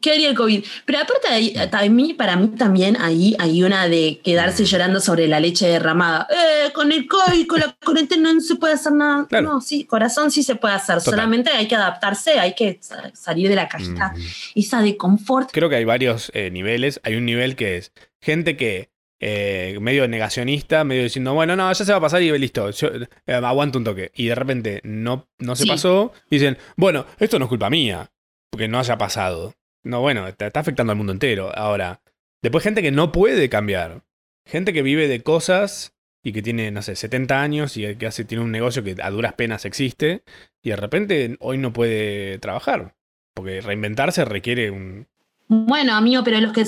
¿Qué haría el COVID? Pero aparte, ahí, también, para mí también ahí hay una de Mm. quedarse llorando sobre la leche derramada. Eh, con el COVID, con la cuarentena no se puede hacer nada. Claro. No, sí, corazón sí se puede hacer. Total. Solamente hay que adaptarse, hay que sa- salir de la cajita. Mm. Esa de confort. Creo que hay varios eh, niveles. Hay un nivel que es gente que eh, medio negacionista, medio diciendo, bueno, no, ya se va a pasar y listo, yo eh, aguanto un toque. Y de repente no, no se Sí. pasó. Dicen, bueno, esto no es culpa mía, porque no haya pasado. No, bueno, está, está afectando al mundo entero. Ahora, después gente que no puede cambiar. Gente que vive de cosas y que tiene, no sé, 70 años y que hace, tiene un negocio que a duras penas existe. Y de repente hoy no puede trabajar. Porque reinventarse requiere un, Bueno, amigo, pero los que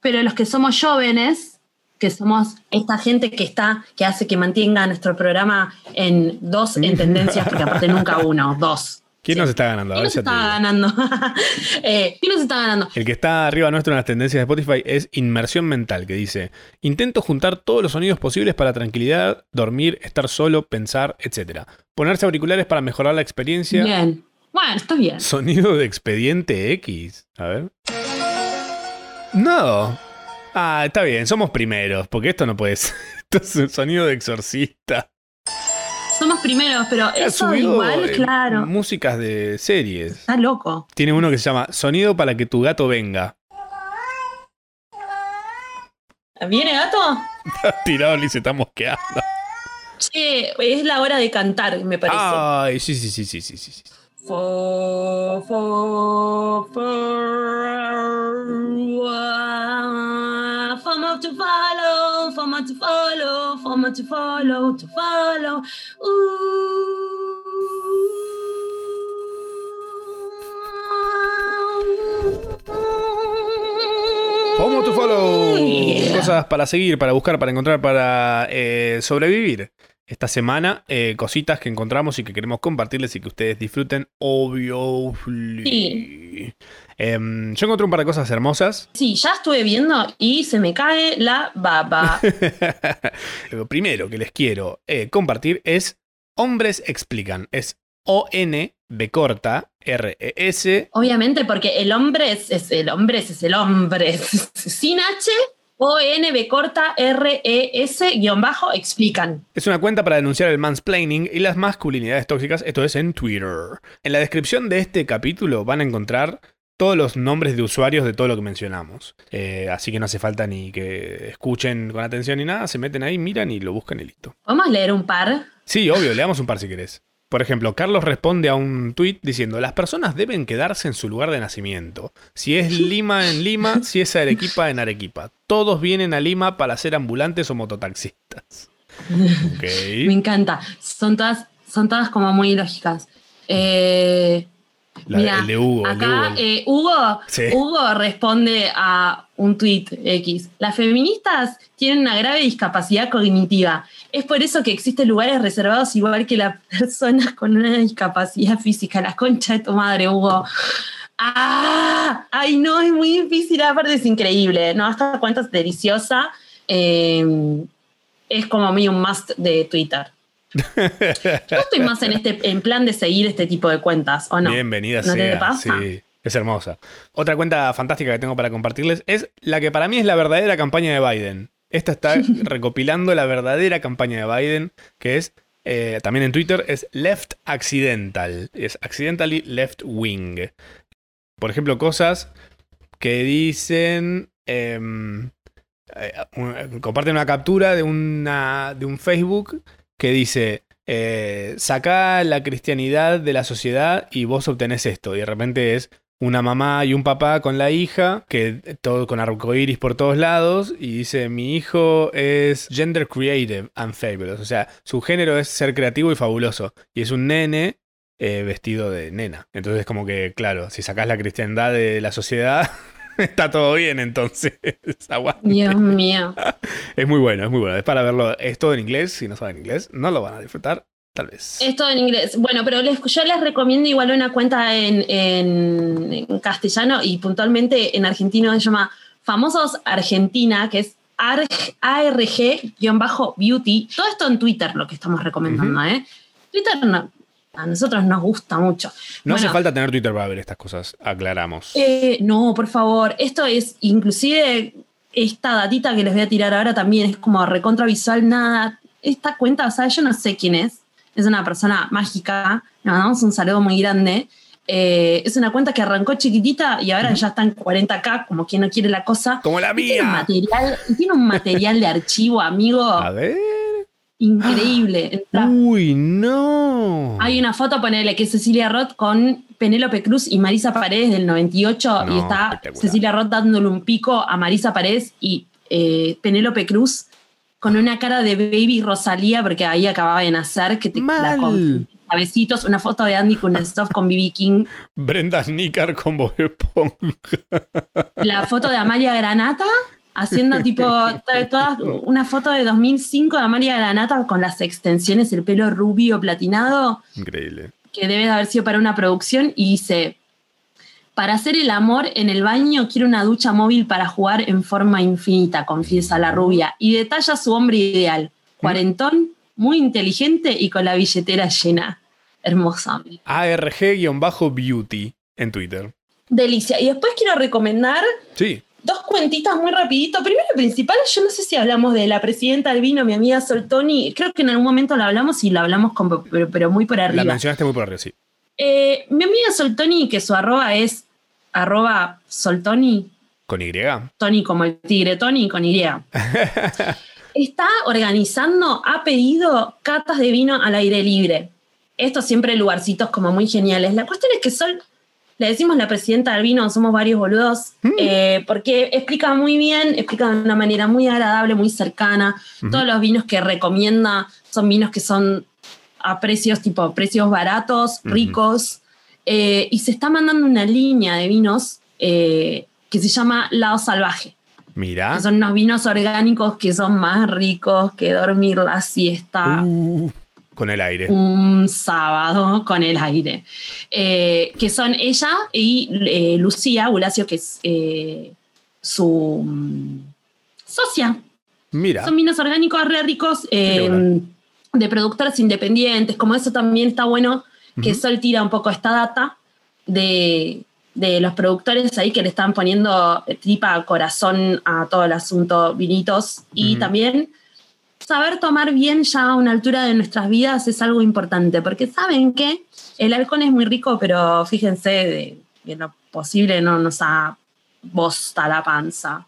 pero los que somos jóvenes, que somos esta gente que está, que hace que mantenga nuestro programa en dos en tendencias, porque aparte nunca uno, dos. ¿Quién Sí. nos está ganando? ¿Quién nos está ganando? Eh, ¿Quién nos está ganando? El que está arriba nuestro en las tendencias de Spotify es Inmersión Mental, que dice, intento juntar todos los sonidos posibles para tranquilidad, dormir, estar solo, pensar, etc. Ponerse auriculares para mejorar la experiencia. Bien. Bueno, está bien. Sonido de expediente X. A ver. No. Ah, está bien, somos primeros, porque esto no puede ser. Esto es un sonido de exorcista. Somos primeros, pero Ha eso subido, igual, eh, claro. Músicas de series. Está loco. Tiene uno que se llama Sonido para que tu gato venga. ¿Viene gato? Tirado y se está mosqueando. Che, es la hora de cantar, me parece. Ay, sí, sí, sí, sí, sí, sí. Fo, fo, fo, ah, FOMO to follow, FOMO to follow, FOMO to follow, to follow. Uh. FOMO to follow. Yeah. Cosas para seguir, para buscar, para encontrar, para eh, sobrevivir. Esta semana, eh, cositas que encontramos y que queremos compartirles y que ustedes disfruten, obvio. Em, yo encontré un par de cosas hermosas. Sí, ya estuve viendo y se me cae la baba. Lo primero que les quiero eh, compartir es Hombres Explican. Es O-N, B corta, R-E-S, Obviamente, porque el hombre es, es el hombre, es, es el hombre. Sin H, O, N, B corta, R, E, S, guion bajo, explican. Es una cuenta para denunciar el mansplaining y las masculinidades tóxicas, esto es en Twitter. En la descripción de este capítulo van a encontrar todos los nombres de usuarios de todo lo que mencionamos. Eh, así que no hace falta ni que escuchen con atención ni nada, se meten ahí, miran y lo buscan y listo. Vamos a leer un par. Sí, obvio, leamos un par si querés. Por ejemplo, Carlos responde a un tuit diciendo, las personas deben quedarse en su lugar de nacimiento. Si es Lima en Lima, si es Arequipa en Arequipa. Todos vienen a Lima para ser ambulantes o mototaxistas. Me encanta. Son todas, son todas como muy lógicas. Eh, La- el de Hugo, el de acá Hugo. eh, Hugo, Sí. Hugo responde a un tweet X. Las feministas tienen una grave discapacidad cognitiva. Es por eso que existen lugares reservados igual que las personas con una discapacidad física. La concha de tu madre, Hugo. ¡Ah! Ay, no, es muy difícil. Aparte es increíble. No, esta cuenta es deliciosa. Eh, es como a mí un must de Twitter. Yo estoy más en este en plan de seguir este tipo de cuentas, ¿o no? Bienvenida ¿No te sea. pasa? Sí, es hermosa. Otra cuenta fantástica que tengo para compartirles es la que para mí es la verdadera campaña de Biden. Esta está recopilando la verdadera campaña de Biden, que es eh, también en Twitter, es Left Accidental. Es Accidentally Left Wing. Por ejemplo, cosas que dicen. em, eh, comparten una captura de, una, de un Facebook que dice, eh, saca la cristianidad de la sociedad y vos obtenés esto. Y de repente es una mamá y un papá con la hija, que todo con arcoíris por todos lados, y dice, mi hijo es gender creative and fabulous. O sea, su género es ser creativo y fabuloso. Y es un nene eh, vestido de nena. Entonces, como que, claro, si sacás la cristiandad de la sociedad, está todo bien, entonces. Aguante. Dios mío. Es muy bueno, es muy bueno. Es para verlo. Es todo en inglés. Si no saben inglés, no lo van a disfrutar. Tal vez. Es todo en inglés. Bueno, pero les- yo les recomiendo igual una cuenta en, en- en castellano y puntualmente en argentino se llama Famosos Argentina, que es ARG ARG-beauty. Todo esto en Twitter, lo que estamos recomendando, ¿eh? Twitter no- a nosotros nos gusta mucho. No hace falta tener Twitter para ver estas cosas. Aclaramos. eh, no, por favor. Esto es, inclusive, esta datita que les voy a tirar ahora también es como recontra visual, nada. Esta cuenta, o sea, yo no sé quién es. Es una persona mágica. Le mandamos un saludo muy grande. Eh, es una cuenta que arrancó chiquitita y ahora ya está en 40k, como quien no quiere la cosa. Como la Y Tiene un mía. material, tiene un material de archivo, amigo, A ver. Increíble. Uy, no. hay una foto, ponele, que es Cecilia Roth con Penélope Cruz y Marisa Paredes del 98 No, y está. Cecilia Roth dándole un pico a Marisa Paredes y eh, Penélope Cruz con una cara de baby Rosalía porque ahí acababa de nacer, que te la Mal. con a besitos, una foto de Andy Kuznetsov con B.B. King, Brenda Snicker con Bob Esponja. la foto de Amalia Granata haciendo tipo to- todas una foto de 2005 de Amalia Granata con las extensiones, el pelo rubio platinado. Increíble. que debe de haber sido para una producción y dice, para hacer el amor en el baño quiero una ducha móvil para jugar en forma infinita, confiesa la rubia, y detalla su hombre ideal, cuarentón, muy inteligente y con la billetera llena. Hermosa. ARG-beauty en Twitter. Delicia. Y después quiero recomendar Sí. Dos cuentitas muy rapidito. Primero y principal, yo no sé si hablamos de la presidenta del vino, mi amiga Soltoni, creo que en algún momento la hablamos y la hablamos con, pero, pero muy por arriba. La mencionaste muy por arriba, sí. Eh, mi amiga Soltoni, que su arroba es arroba Soltoni, Con Y. Tony como el tigre Tony con Y. Está organizando, ha pedido catas de vino al aire libre. Estos siempre lugarcitos como muy geniales. La cuestión es que Sol, le decimos la presidenta del vino, somos varios boludos, eh, porque explica muy bien, explica de una manera muy agradable, muy cercana. Todos los vinos que recomienda son vinos que son a precios tipo precios baratos, ricos. eh, y se está mandando una línea de vinos eh, que se llama Lado Salvaje. Mira. que Son unos vinos orgánicos que son más ricos que dormir la siesta Uh, con el aire. un sábado con el aire. Eh, que son ella y eh, Lucía Gulacio, que es eh, su mm, socia. Mira. Son vinos orgánicos re ricos de productores independientes. Como eso también está bueno que Ujú. Sol tira un poco esta data de, de los productores ahí que le están poniendo tripa corazón a todo el asunto vinitos. Y también saber tomar bien ya a una altura de nuestras vidas es algo importante, porque saben que el alcohol es muy rico, pero fíjense de, de lo posible no nos ha bosta la panza.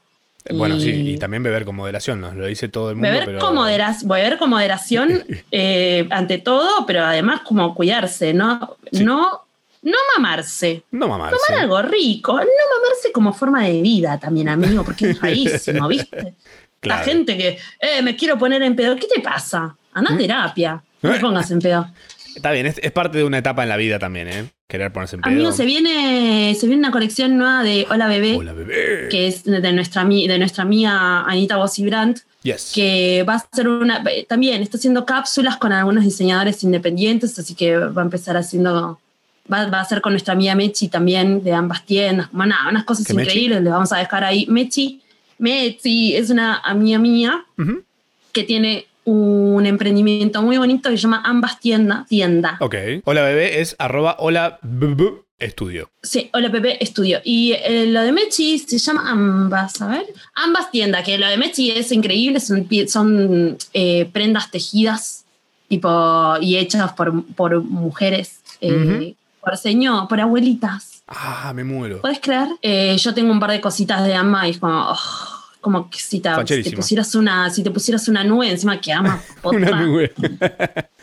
Bueno, sí, Y- también beber con moderación, nos lo dice todo el mundo. Beber, pero... con modera- beber con moderación eh, ante todo, pero además como cuidarse, ¿no? Sí. No, no mamarse. No mamarse. Tomar algo rico, no mamarse como forma de vida también, amigo, porque es rarísimo, ¿viste? Claro. La gente que, eh, me quiero poner en pedo, ¿qué te pasa? Anda a terapia, no te pongas en pedo. Está bien, es, es parte de una etapa en la vida también, ¿eh? Querer ponerse en pedo. Amigo, se viene, se viene una colección nueva de Hola Bebé, Hola, bebé. que es de nuestra, de nuestra amiga Anita Bossy-Brandt, Yes. que va a ser una. También está haciendo cápsulas con algunos diseñadores independientes, así que va a empezar haciendo. Va, va a ser con nuestra amiga Mechi también, de ambas tiendas. Como nada, unas cosas ¿Qué Mechi? increíbles, les vamos a dejar ahí. Mechi, Mechi es una amiga mía que tiene un emprendimiento muy bonito que se llama Ambas Tienda. tienda. Ok. Hola, bebé es arroba hola bebé estudio. Sí, Hola Pepe Estudio. Y eh, lo de Mechi se llama Ambas, a ver. Ambas Tienda, que lo de Mechi es increíble, son, son eh, prendas tejidas tipo, y hechas por, por mujeres. eh, por señor, por abuelitas. Ah, me muero. ¿Puedes creer? Eh, yo tengo un par de cositas de ama y es como, oh, como que si te, si te pusieras una, si te pusieras una nube encima que ama. Una nube.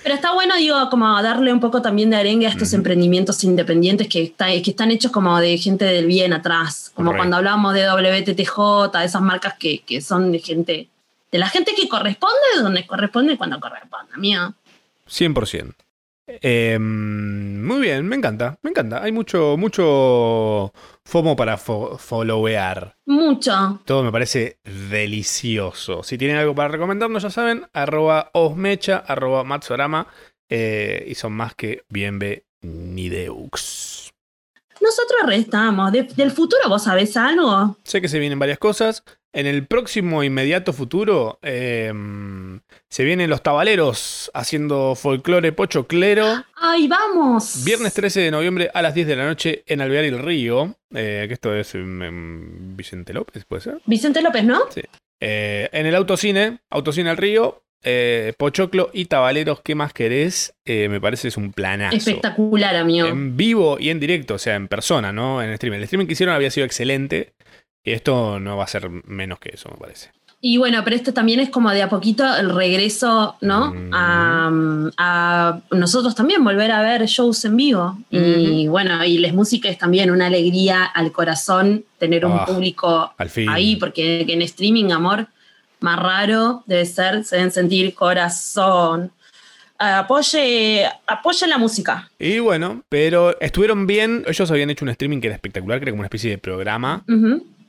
Pero está bueno, digo, como darle un poco también de arengue a estos emprendimientos independientes que, está- que están hechos como de gente del bien atrás. Como cuando hablamos de WTTJ, esas marcas que, que son de gente, de la gente que corresponde, donde corresponde cuando corresponde, mío. 100%. Eh, muy bien, me encanta, me encanta. Hay mucho, mucho FOMO para fo- followear. Mucho. Todo me parece delicioso. Si tienen algo para recomendarnos, ya saben, arroba osmecha, arroba matsorama, eh, y son más que bienvenideux. Nosotros restamos. De- ¿Del futuro vos sabés algo? Sé que se vienen varias cosas. En el próximo inmediato futuro eh, se vienen los tabaleros haciendo folclore pochoclero. ¡Ay, vamos! Viernes 13 de noviembre a las 10 de la noche en Alvear y el Río. eh, que esto es en, en Vicente López, ¿puede ser? Vicente López, ¿no? Eh, en el Autocine, Autocine al Río, eh, Pochoclo y Tabaleros, ¿qué más querés? Eh, me parece es un planazo. Espectacular, amigo. En vivo y en directo, o sea, en persona, ¿no? En streaming. El streaming que hicieron había sido excelente. Y esto no va a ser menos que eso, me parece. Y bueno, pero esto también es como de a poquito el regreso, ¿no? Mm. A, a nosotros también volver a ver shows en vivo. Y bueno, y las músicas es también una alegría al corazón tener un Ah, público Al fin. ahí, porque en streaming, amor, más raro debe ser, se deben sentir corazón. Apoye, apoye la música. Y bueno, pero estuvieron bien. Ellos habían hecho un streaming que era espectacular, que era como una especie de programa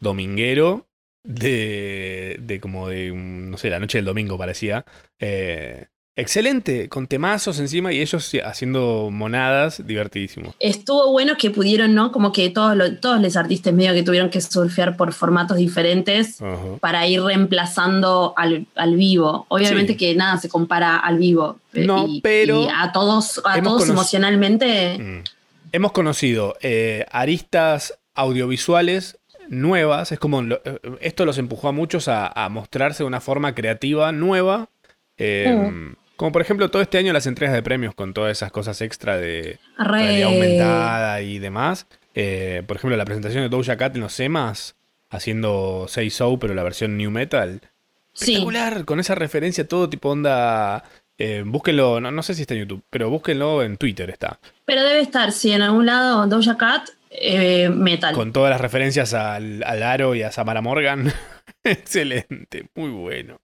dominguero de, de como de, mm, no sé, la noche del domingo parecía. Eh, excelente, con temazos encima y ellos haciendo monadas, divertidísimo. Estuvo bueno que pudieron, ¿no? Como que todos, los todos los artistas medio que tuvieron que surfear por formatos diferentes para ir reemplazando al, al vivo. Obviamente Sí. que nada se compara al vivo. No, Y- pero y a todos, a todos emocionalmente. Mm. Hemos conocido eh, aristas audiovisuales nuevas. Es como lo- eh, esto los empujó a muchos a, a mostrarse de una forma creativa nueva. Eh, Mm. Como por ejemplo todo este año las entregas de premios con todas esas cosas extra de Re- realidad aumentada y demás. Eh, por ejemplo la presentación de Doja Cat en los SEMAs haciendo Say So pero la versión New Metal. Sí. Espectacular, con esa referencia todo tipo onda... eh, búsquenlo, no, no sé si está en YouTube, pero búsquenlo en Twitter está. Pero debe estar, sí, en algún lado Doja Cat, eh, metal. Con todas las referencias al, al Aro y a Samara Morgan. Excelente, muy bueno.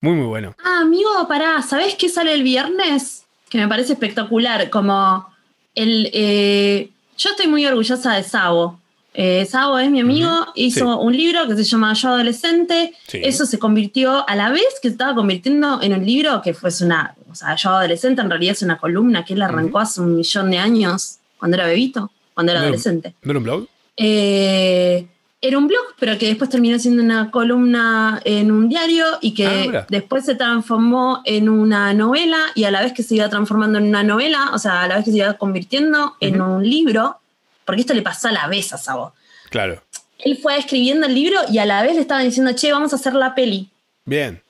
Muy, muy bueno. Ah, amigo, pará, ¿sabés qué sale el viernes? Que me parece espectacular, como el... eh, yo estoy muy orgullosa de Sabo. Eh, Sabo es mi amigo, hizo sí. un libro que se llama Yo Adolescente. Sí. Eso se convirtió a la vez que se estaba convirtiendo en un libro que fue una... O sea, Yo Adolescente en realidad es una columna que él arrancó hace un millón de años, cuando era bebito, cuando era No adolescente. ¿No era un blog? Eh, era un blog, pero que después terminó siendo una columna en un diario y que Ah, después se transformó en una novela y a la vez que se iba transformando en una novela, o sea, a la vez que se iba convirtiendo en un libro, porque esto le pasó a la vez a Sabo. Claro. Él fue escribiendo el libro y a la vez le estaban diciendo, che, vamos a hacer la peli. Bien.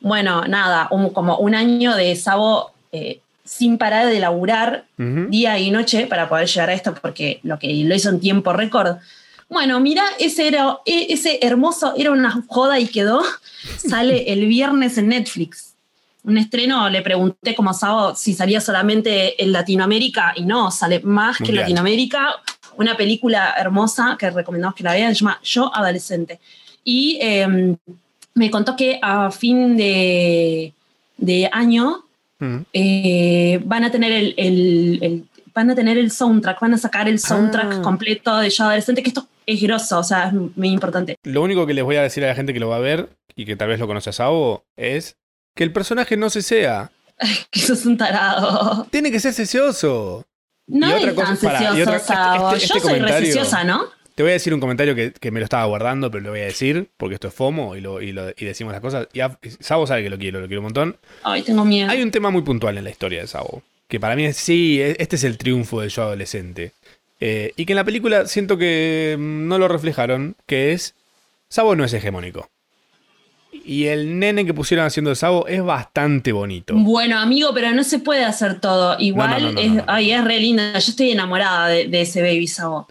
Bueno, nada, un- como un año de Sabo eh, sin parar de laburar día y noche para poder llegar a esto, porque lo que lo hizo en tiempo récord. Bueno, mira, ese, era, e- ese hermoso, era una joda y quedó. Sale el viernes en Netflix. Un estreno, le pregunté como sábado si salía solamente en Latinoamérica y no, sale más que en. Latinoamérica. Una película hermosa que recomendamos que la vean, se llama Yo Adolescente. Y eh, me contó que a fin de, de año Eh, van a tener el, el- el- van a tener el soundtrack, van a sacar el soundtrack Ah. completo de Yo Adolescente, que esto es grosso, o sea, es muy importante. Lo único que les voy a decir a la gente que lo va a ver y que tal vez lo conoce a Sabo es que el personaje no se sea. Que sos un tarado. Tiene que ser sesioso. No Y otra es cosa- tan pará, y otra- este- este- este Yo soy comentario- ¿no? Te voy a decir un comentario que, que me lo estaba guardando, pero lo voy a decir porque esto es FOMO y, lo, y, lo- y decimos las cosas. Y a- Sabo sabe que lo quiero, lo quiero un montón. Ay, tengo miedo. Hay un tema muy puntual en la historia de Sabo. Que para mí es, sí, e- este es el triunfo del yo adolescente. Eh, y que en la película siento que mm, no lo reflejaron, que es, Sabo no es hegemónico. Y el nene que pusieron haciendo de Sabo es bastante bonito. Bueno, amigo, pero no se puede hacer todo. Igual No, no, no, no, es, ay, es re linda. Yo estoy enamorada de, de ese baby Sabo.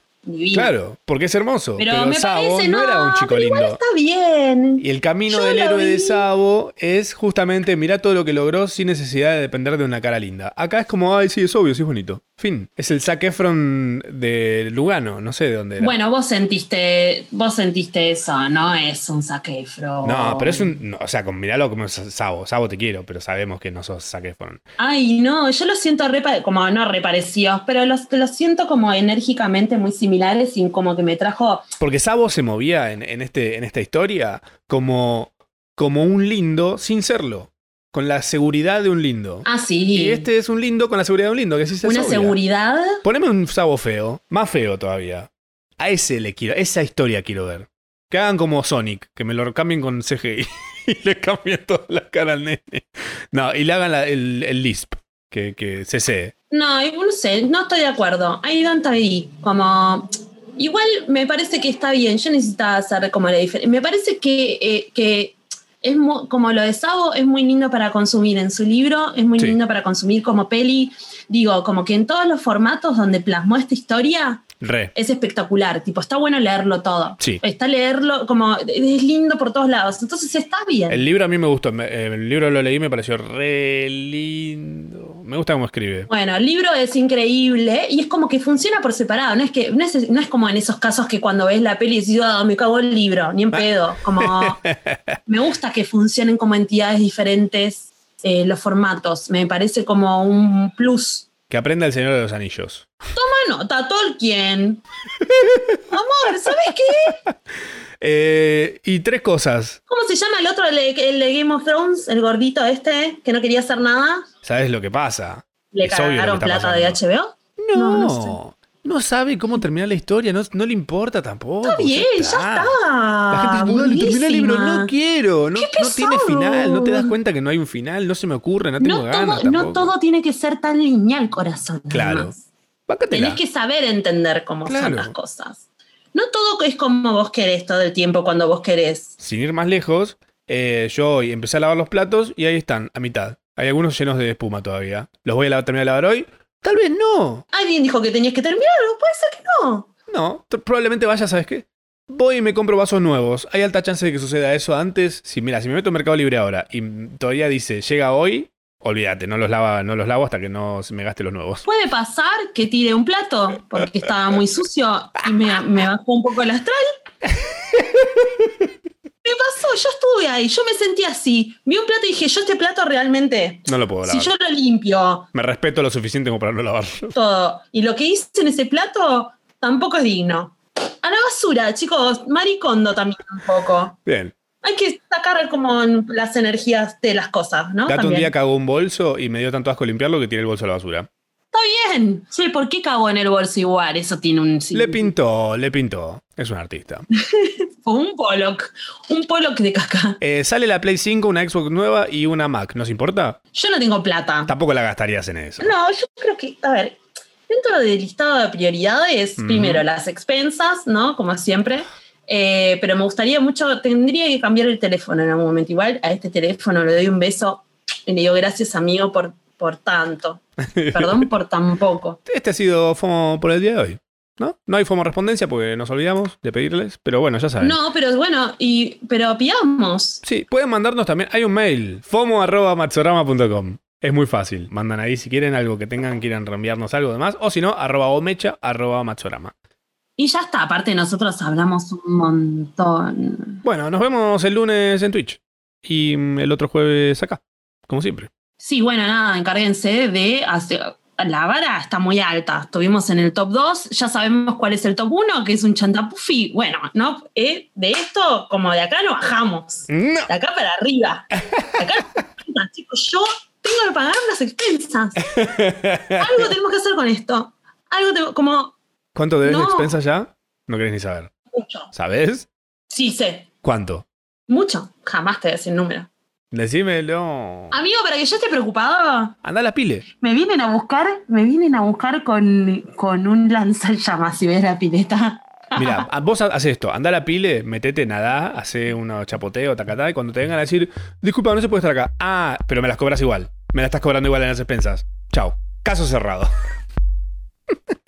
Claro, porque es hermoso. Pero, Pero, me Sabo parece, no, era un chico pero igual lindo. está bien. Y el camino Yo del lo héroe de. Sabo es justamente mirar todo lo que logró sin necesidad de depender de una cara linda. Acá es como, ay, sí, es obvio, sí es bonito. Fin. Es el Zac Efron de Lugano, no sé de dónde era. Bueno, vos sentiste, vos sentiste eso, no es un saquefro. No, pero es un. no, o sea, miralo como es Sabo. Sabo te quiero, pero sabemos que no sos Zac Efron. Ay, no, yo los siento re como no reparecidos, pero los, los siento como enérgicamente muy similares y como que me trajo. Porque Sabo se movía en, en este, en esta historia como, como un lindo sin serlo. Con la seguridad de un lindo. Ah, sí. Y este es un lindo con la seguridad de un lindo, que sí se Una seguridad. Poneme un Sabo feo, más feo todavía. A ese le quiero, esa historia quiero ver. Que hagan como Sonic, que me lo cambien con CGI y le cambien toda la cara al nene. No, y le hagan la- el, el Lisp, que, que CC. No, no sé, no estoy de acuerdo. Ahí Dante ahí, como. Igual me parece que está bien. Yo necesitaba hacer como la diferencia. Me parece que, eh, que es como lo de Sabo es muy lindo para consumir en su libro, es muy Sí. lindo para consumir como peli. Digo, como que en todos los formatos donde plasmó esta historia Re. es espectacular. Tipo, está bueno leerlo todo. Sí. Está leerlo como. Es lindo por todos lados. Entonces está bien. El libro a mí me gustó. eh, El libro lo leí y me pareció re lindo. Me gusta cómo escribe. Bueno, el libro es increíble y es como que funciona por separado. No es que no es, no es como en esos casos que cuando ves la peli decís, ah, me cago el libro, ni en pedo. Como me gusta que funcionen como entidades diferentes eh, los formatos. Me parece como un plus. Que aprenda el Señor de los Anillos. Toma nota, Tolkien. Amor, ¿sabes qué? Eh, y tres cosas. ¿Cómo se llama el otro, el, de- el de Game of Thrones? El gordito este, que no quería hacer nada. ¿Sabes lo que pasa? ¿Le Es obvio lo que cagaron plata pasando. de HBO? No, No, no, no sabe cómo terminar la historia, no, no le importa tampoco. Está bien, ya está. La gente dice, no, terminé el libro, no quiero, no, no tiene final, no te das cuenta que no hay un final, no se me ocurre, no tengo No ganas todo, no todo tiene que ser tan lineal, corazón. Claro. Tenés que saber entender cómo Claro. son las cosas. No todo es como vos querés todo el tiempo cuando vos querés. Sin ir más lejos, eh, yo hoy empecé a lavar los platos y ahí están, a mitad. Hay algunos llenos de espuma todavía. ¿Los voy a lavar- terminar de lavar hoy? Tal vez no. Alguien dijo que tenías que terminarlo, puede ser que no. No, probablemente vaya, ¿sabes qué? Voy y me compro vasos nuevos. Hay alta chance de que suceda eso antes. Si mira, si me meto en Mercado Libre ahora y todavía dice llega hoy, olvídate, no los lava, no los lavo hasta que no me gaste los nuevos. Puede pasar que tire un plato porque estaba muy sucio y me, me bajó un poco el astral. Me pasó, yo estuve ahí, yo me sentí así. Vi un plato y dije, yo este plato realmente, No lo puedo si lavar. yo lo limpio, Me respeto lo suficiente como para no lavarlo. todo. Y lo que hice en ese plato tampoco es digno. A la basura, chicos, maricondo también un poco. Bien. Hay que sacar como las energías de las cosas, ¿no? Un También. día cagó un bolso y me dio tanto asco limpiarlo que tiré el bolso a la basura. Está bien. Sí, ¿por qué cagó en el bolso igual? Eso tiene un... Le pintó, le pintó. Es un artista. Fue un Pollock. Un Pollock de caca. Eh, sale la Play 5, una Xbox nueva y una Mac. ¿Nos importa? Yo no tengo plata. Tampoco la gastarías en eso. No, yo creo que, a ver, dentro del listado de prioridades, primero las expensas, ¿no? Como siempre. Eh, pero me gustaría mucho, tendría que cambiar el teléfono en algún momento. Igual a este teléfono le doy un beso y le digo gracias, amigo, por, por tanto. Perdón por tan poco. Este ha sido FOMO por el día de hoy. ¿No? No hay FOMO respondencia porque nos olvidamos de pedirles. Pero bueno, ya saben. No, pero bueno, y, pero pidamos. Sí, pueden mandarnos también. Hay un mail, fomo.matsorama.com. Es muy fácil. Mandan ahí si quieren algo que tengan, quieran reenviarnos algo demás. O si no, arroba omecha, arroba matsorama. Y ya está, aparte nosotros hablamos un montón. Bueno, nos vemos el lunes en Twitch. Y mm, el otro jueves acá. Como siempre. Sí, bueno, nada, encárguense de hacer. La vara está muy alta. Estuvimos en el top 2, ya sabemos cuál es el top 1, que es un chantapufi. Bueno, ¿no? Eh, de esto, como de acá no bajamos. No. De acá para arriba. De acá, chicos, yo tengo que pagar las expensas. Algo tenemos que hacer con esto. Algo tengo, como ¿Cuánto debes de No. expensas ya? No querés ni saber. mucho. ¿Sabes? Sí, sé. ¿Cuánto? Mucho. Jamás te voy a decir número. Decímelo. Amigo, para que yo esté preocupado, Anda a la pile. Me vienen a buscar, me vienen a buscar con, con un lanzallamas si ves la pileta. Mira, vos haces esto, anda a la pile, metete, nadá, hace unos chapoteo, tacatá, y cuando te vengan a decir, disculpa, no se puede estar acá. Ah, pero me las cobras igual. Me las estás cobrando igual en las expensas. Chao. Caso cerrado.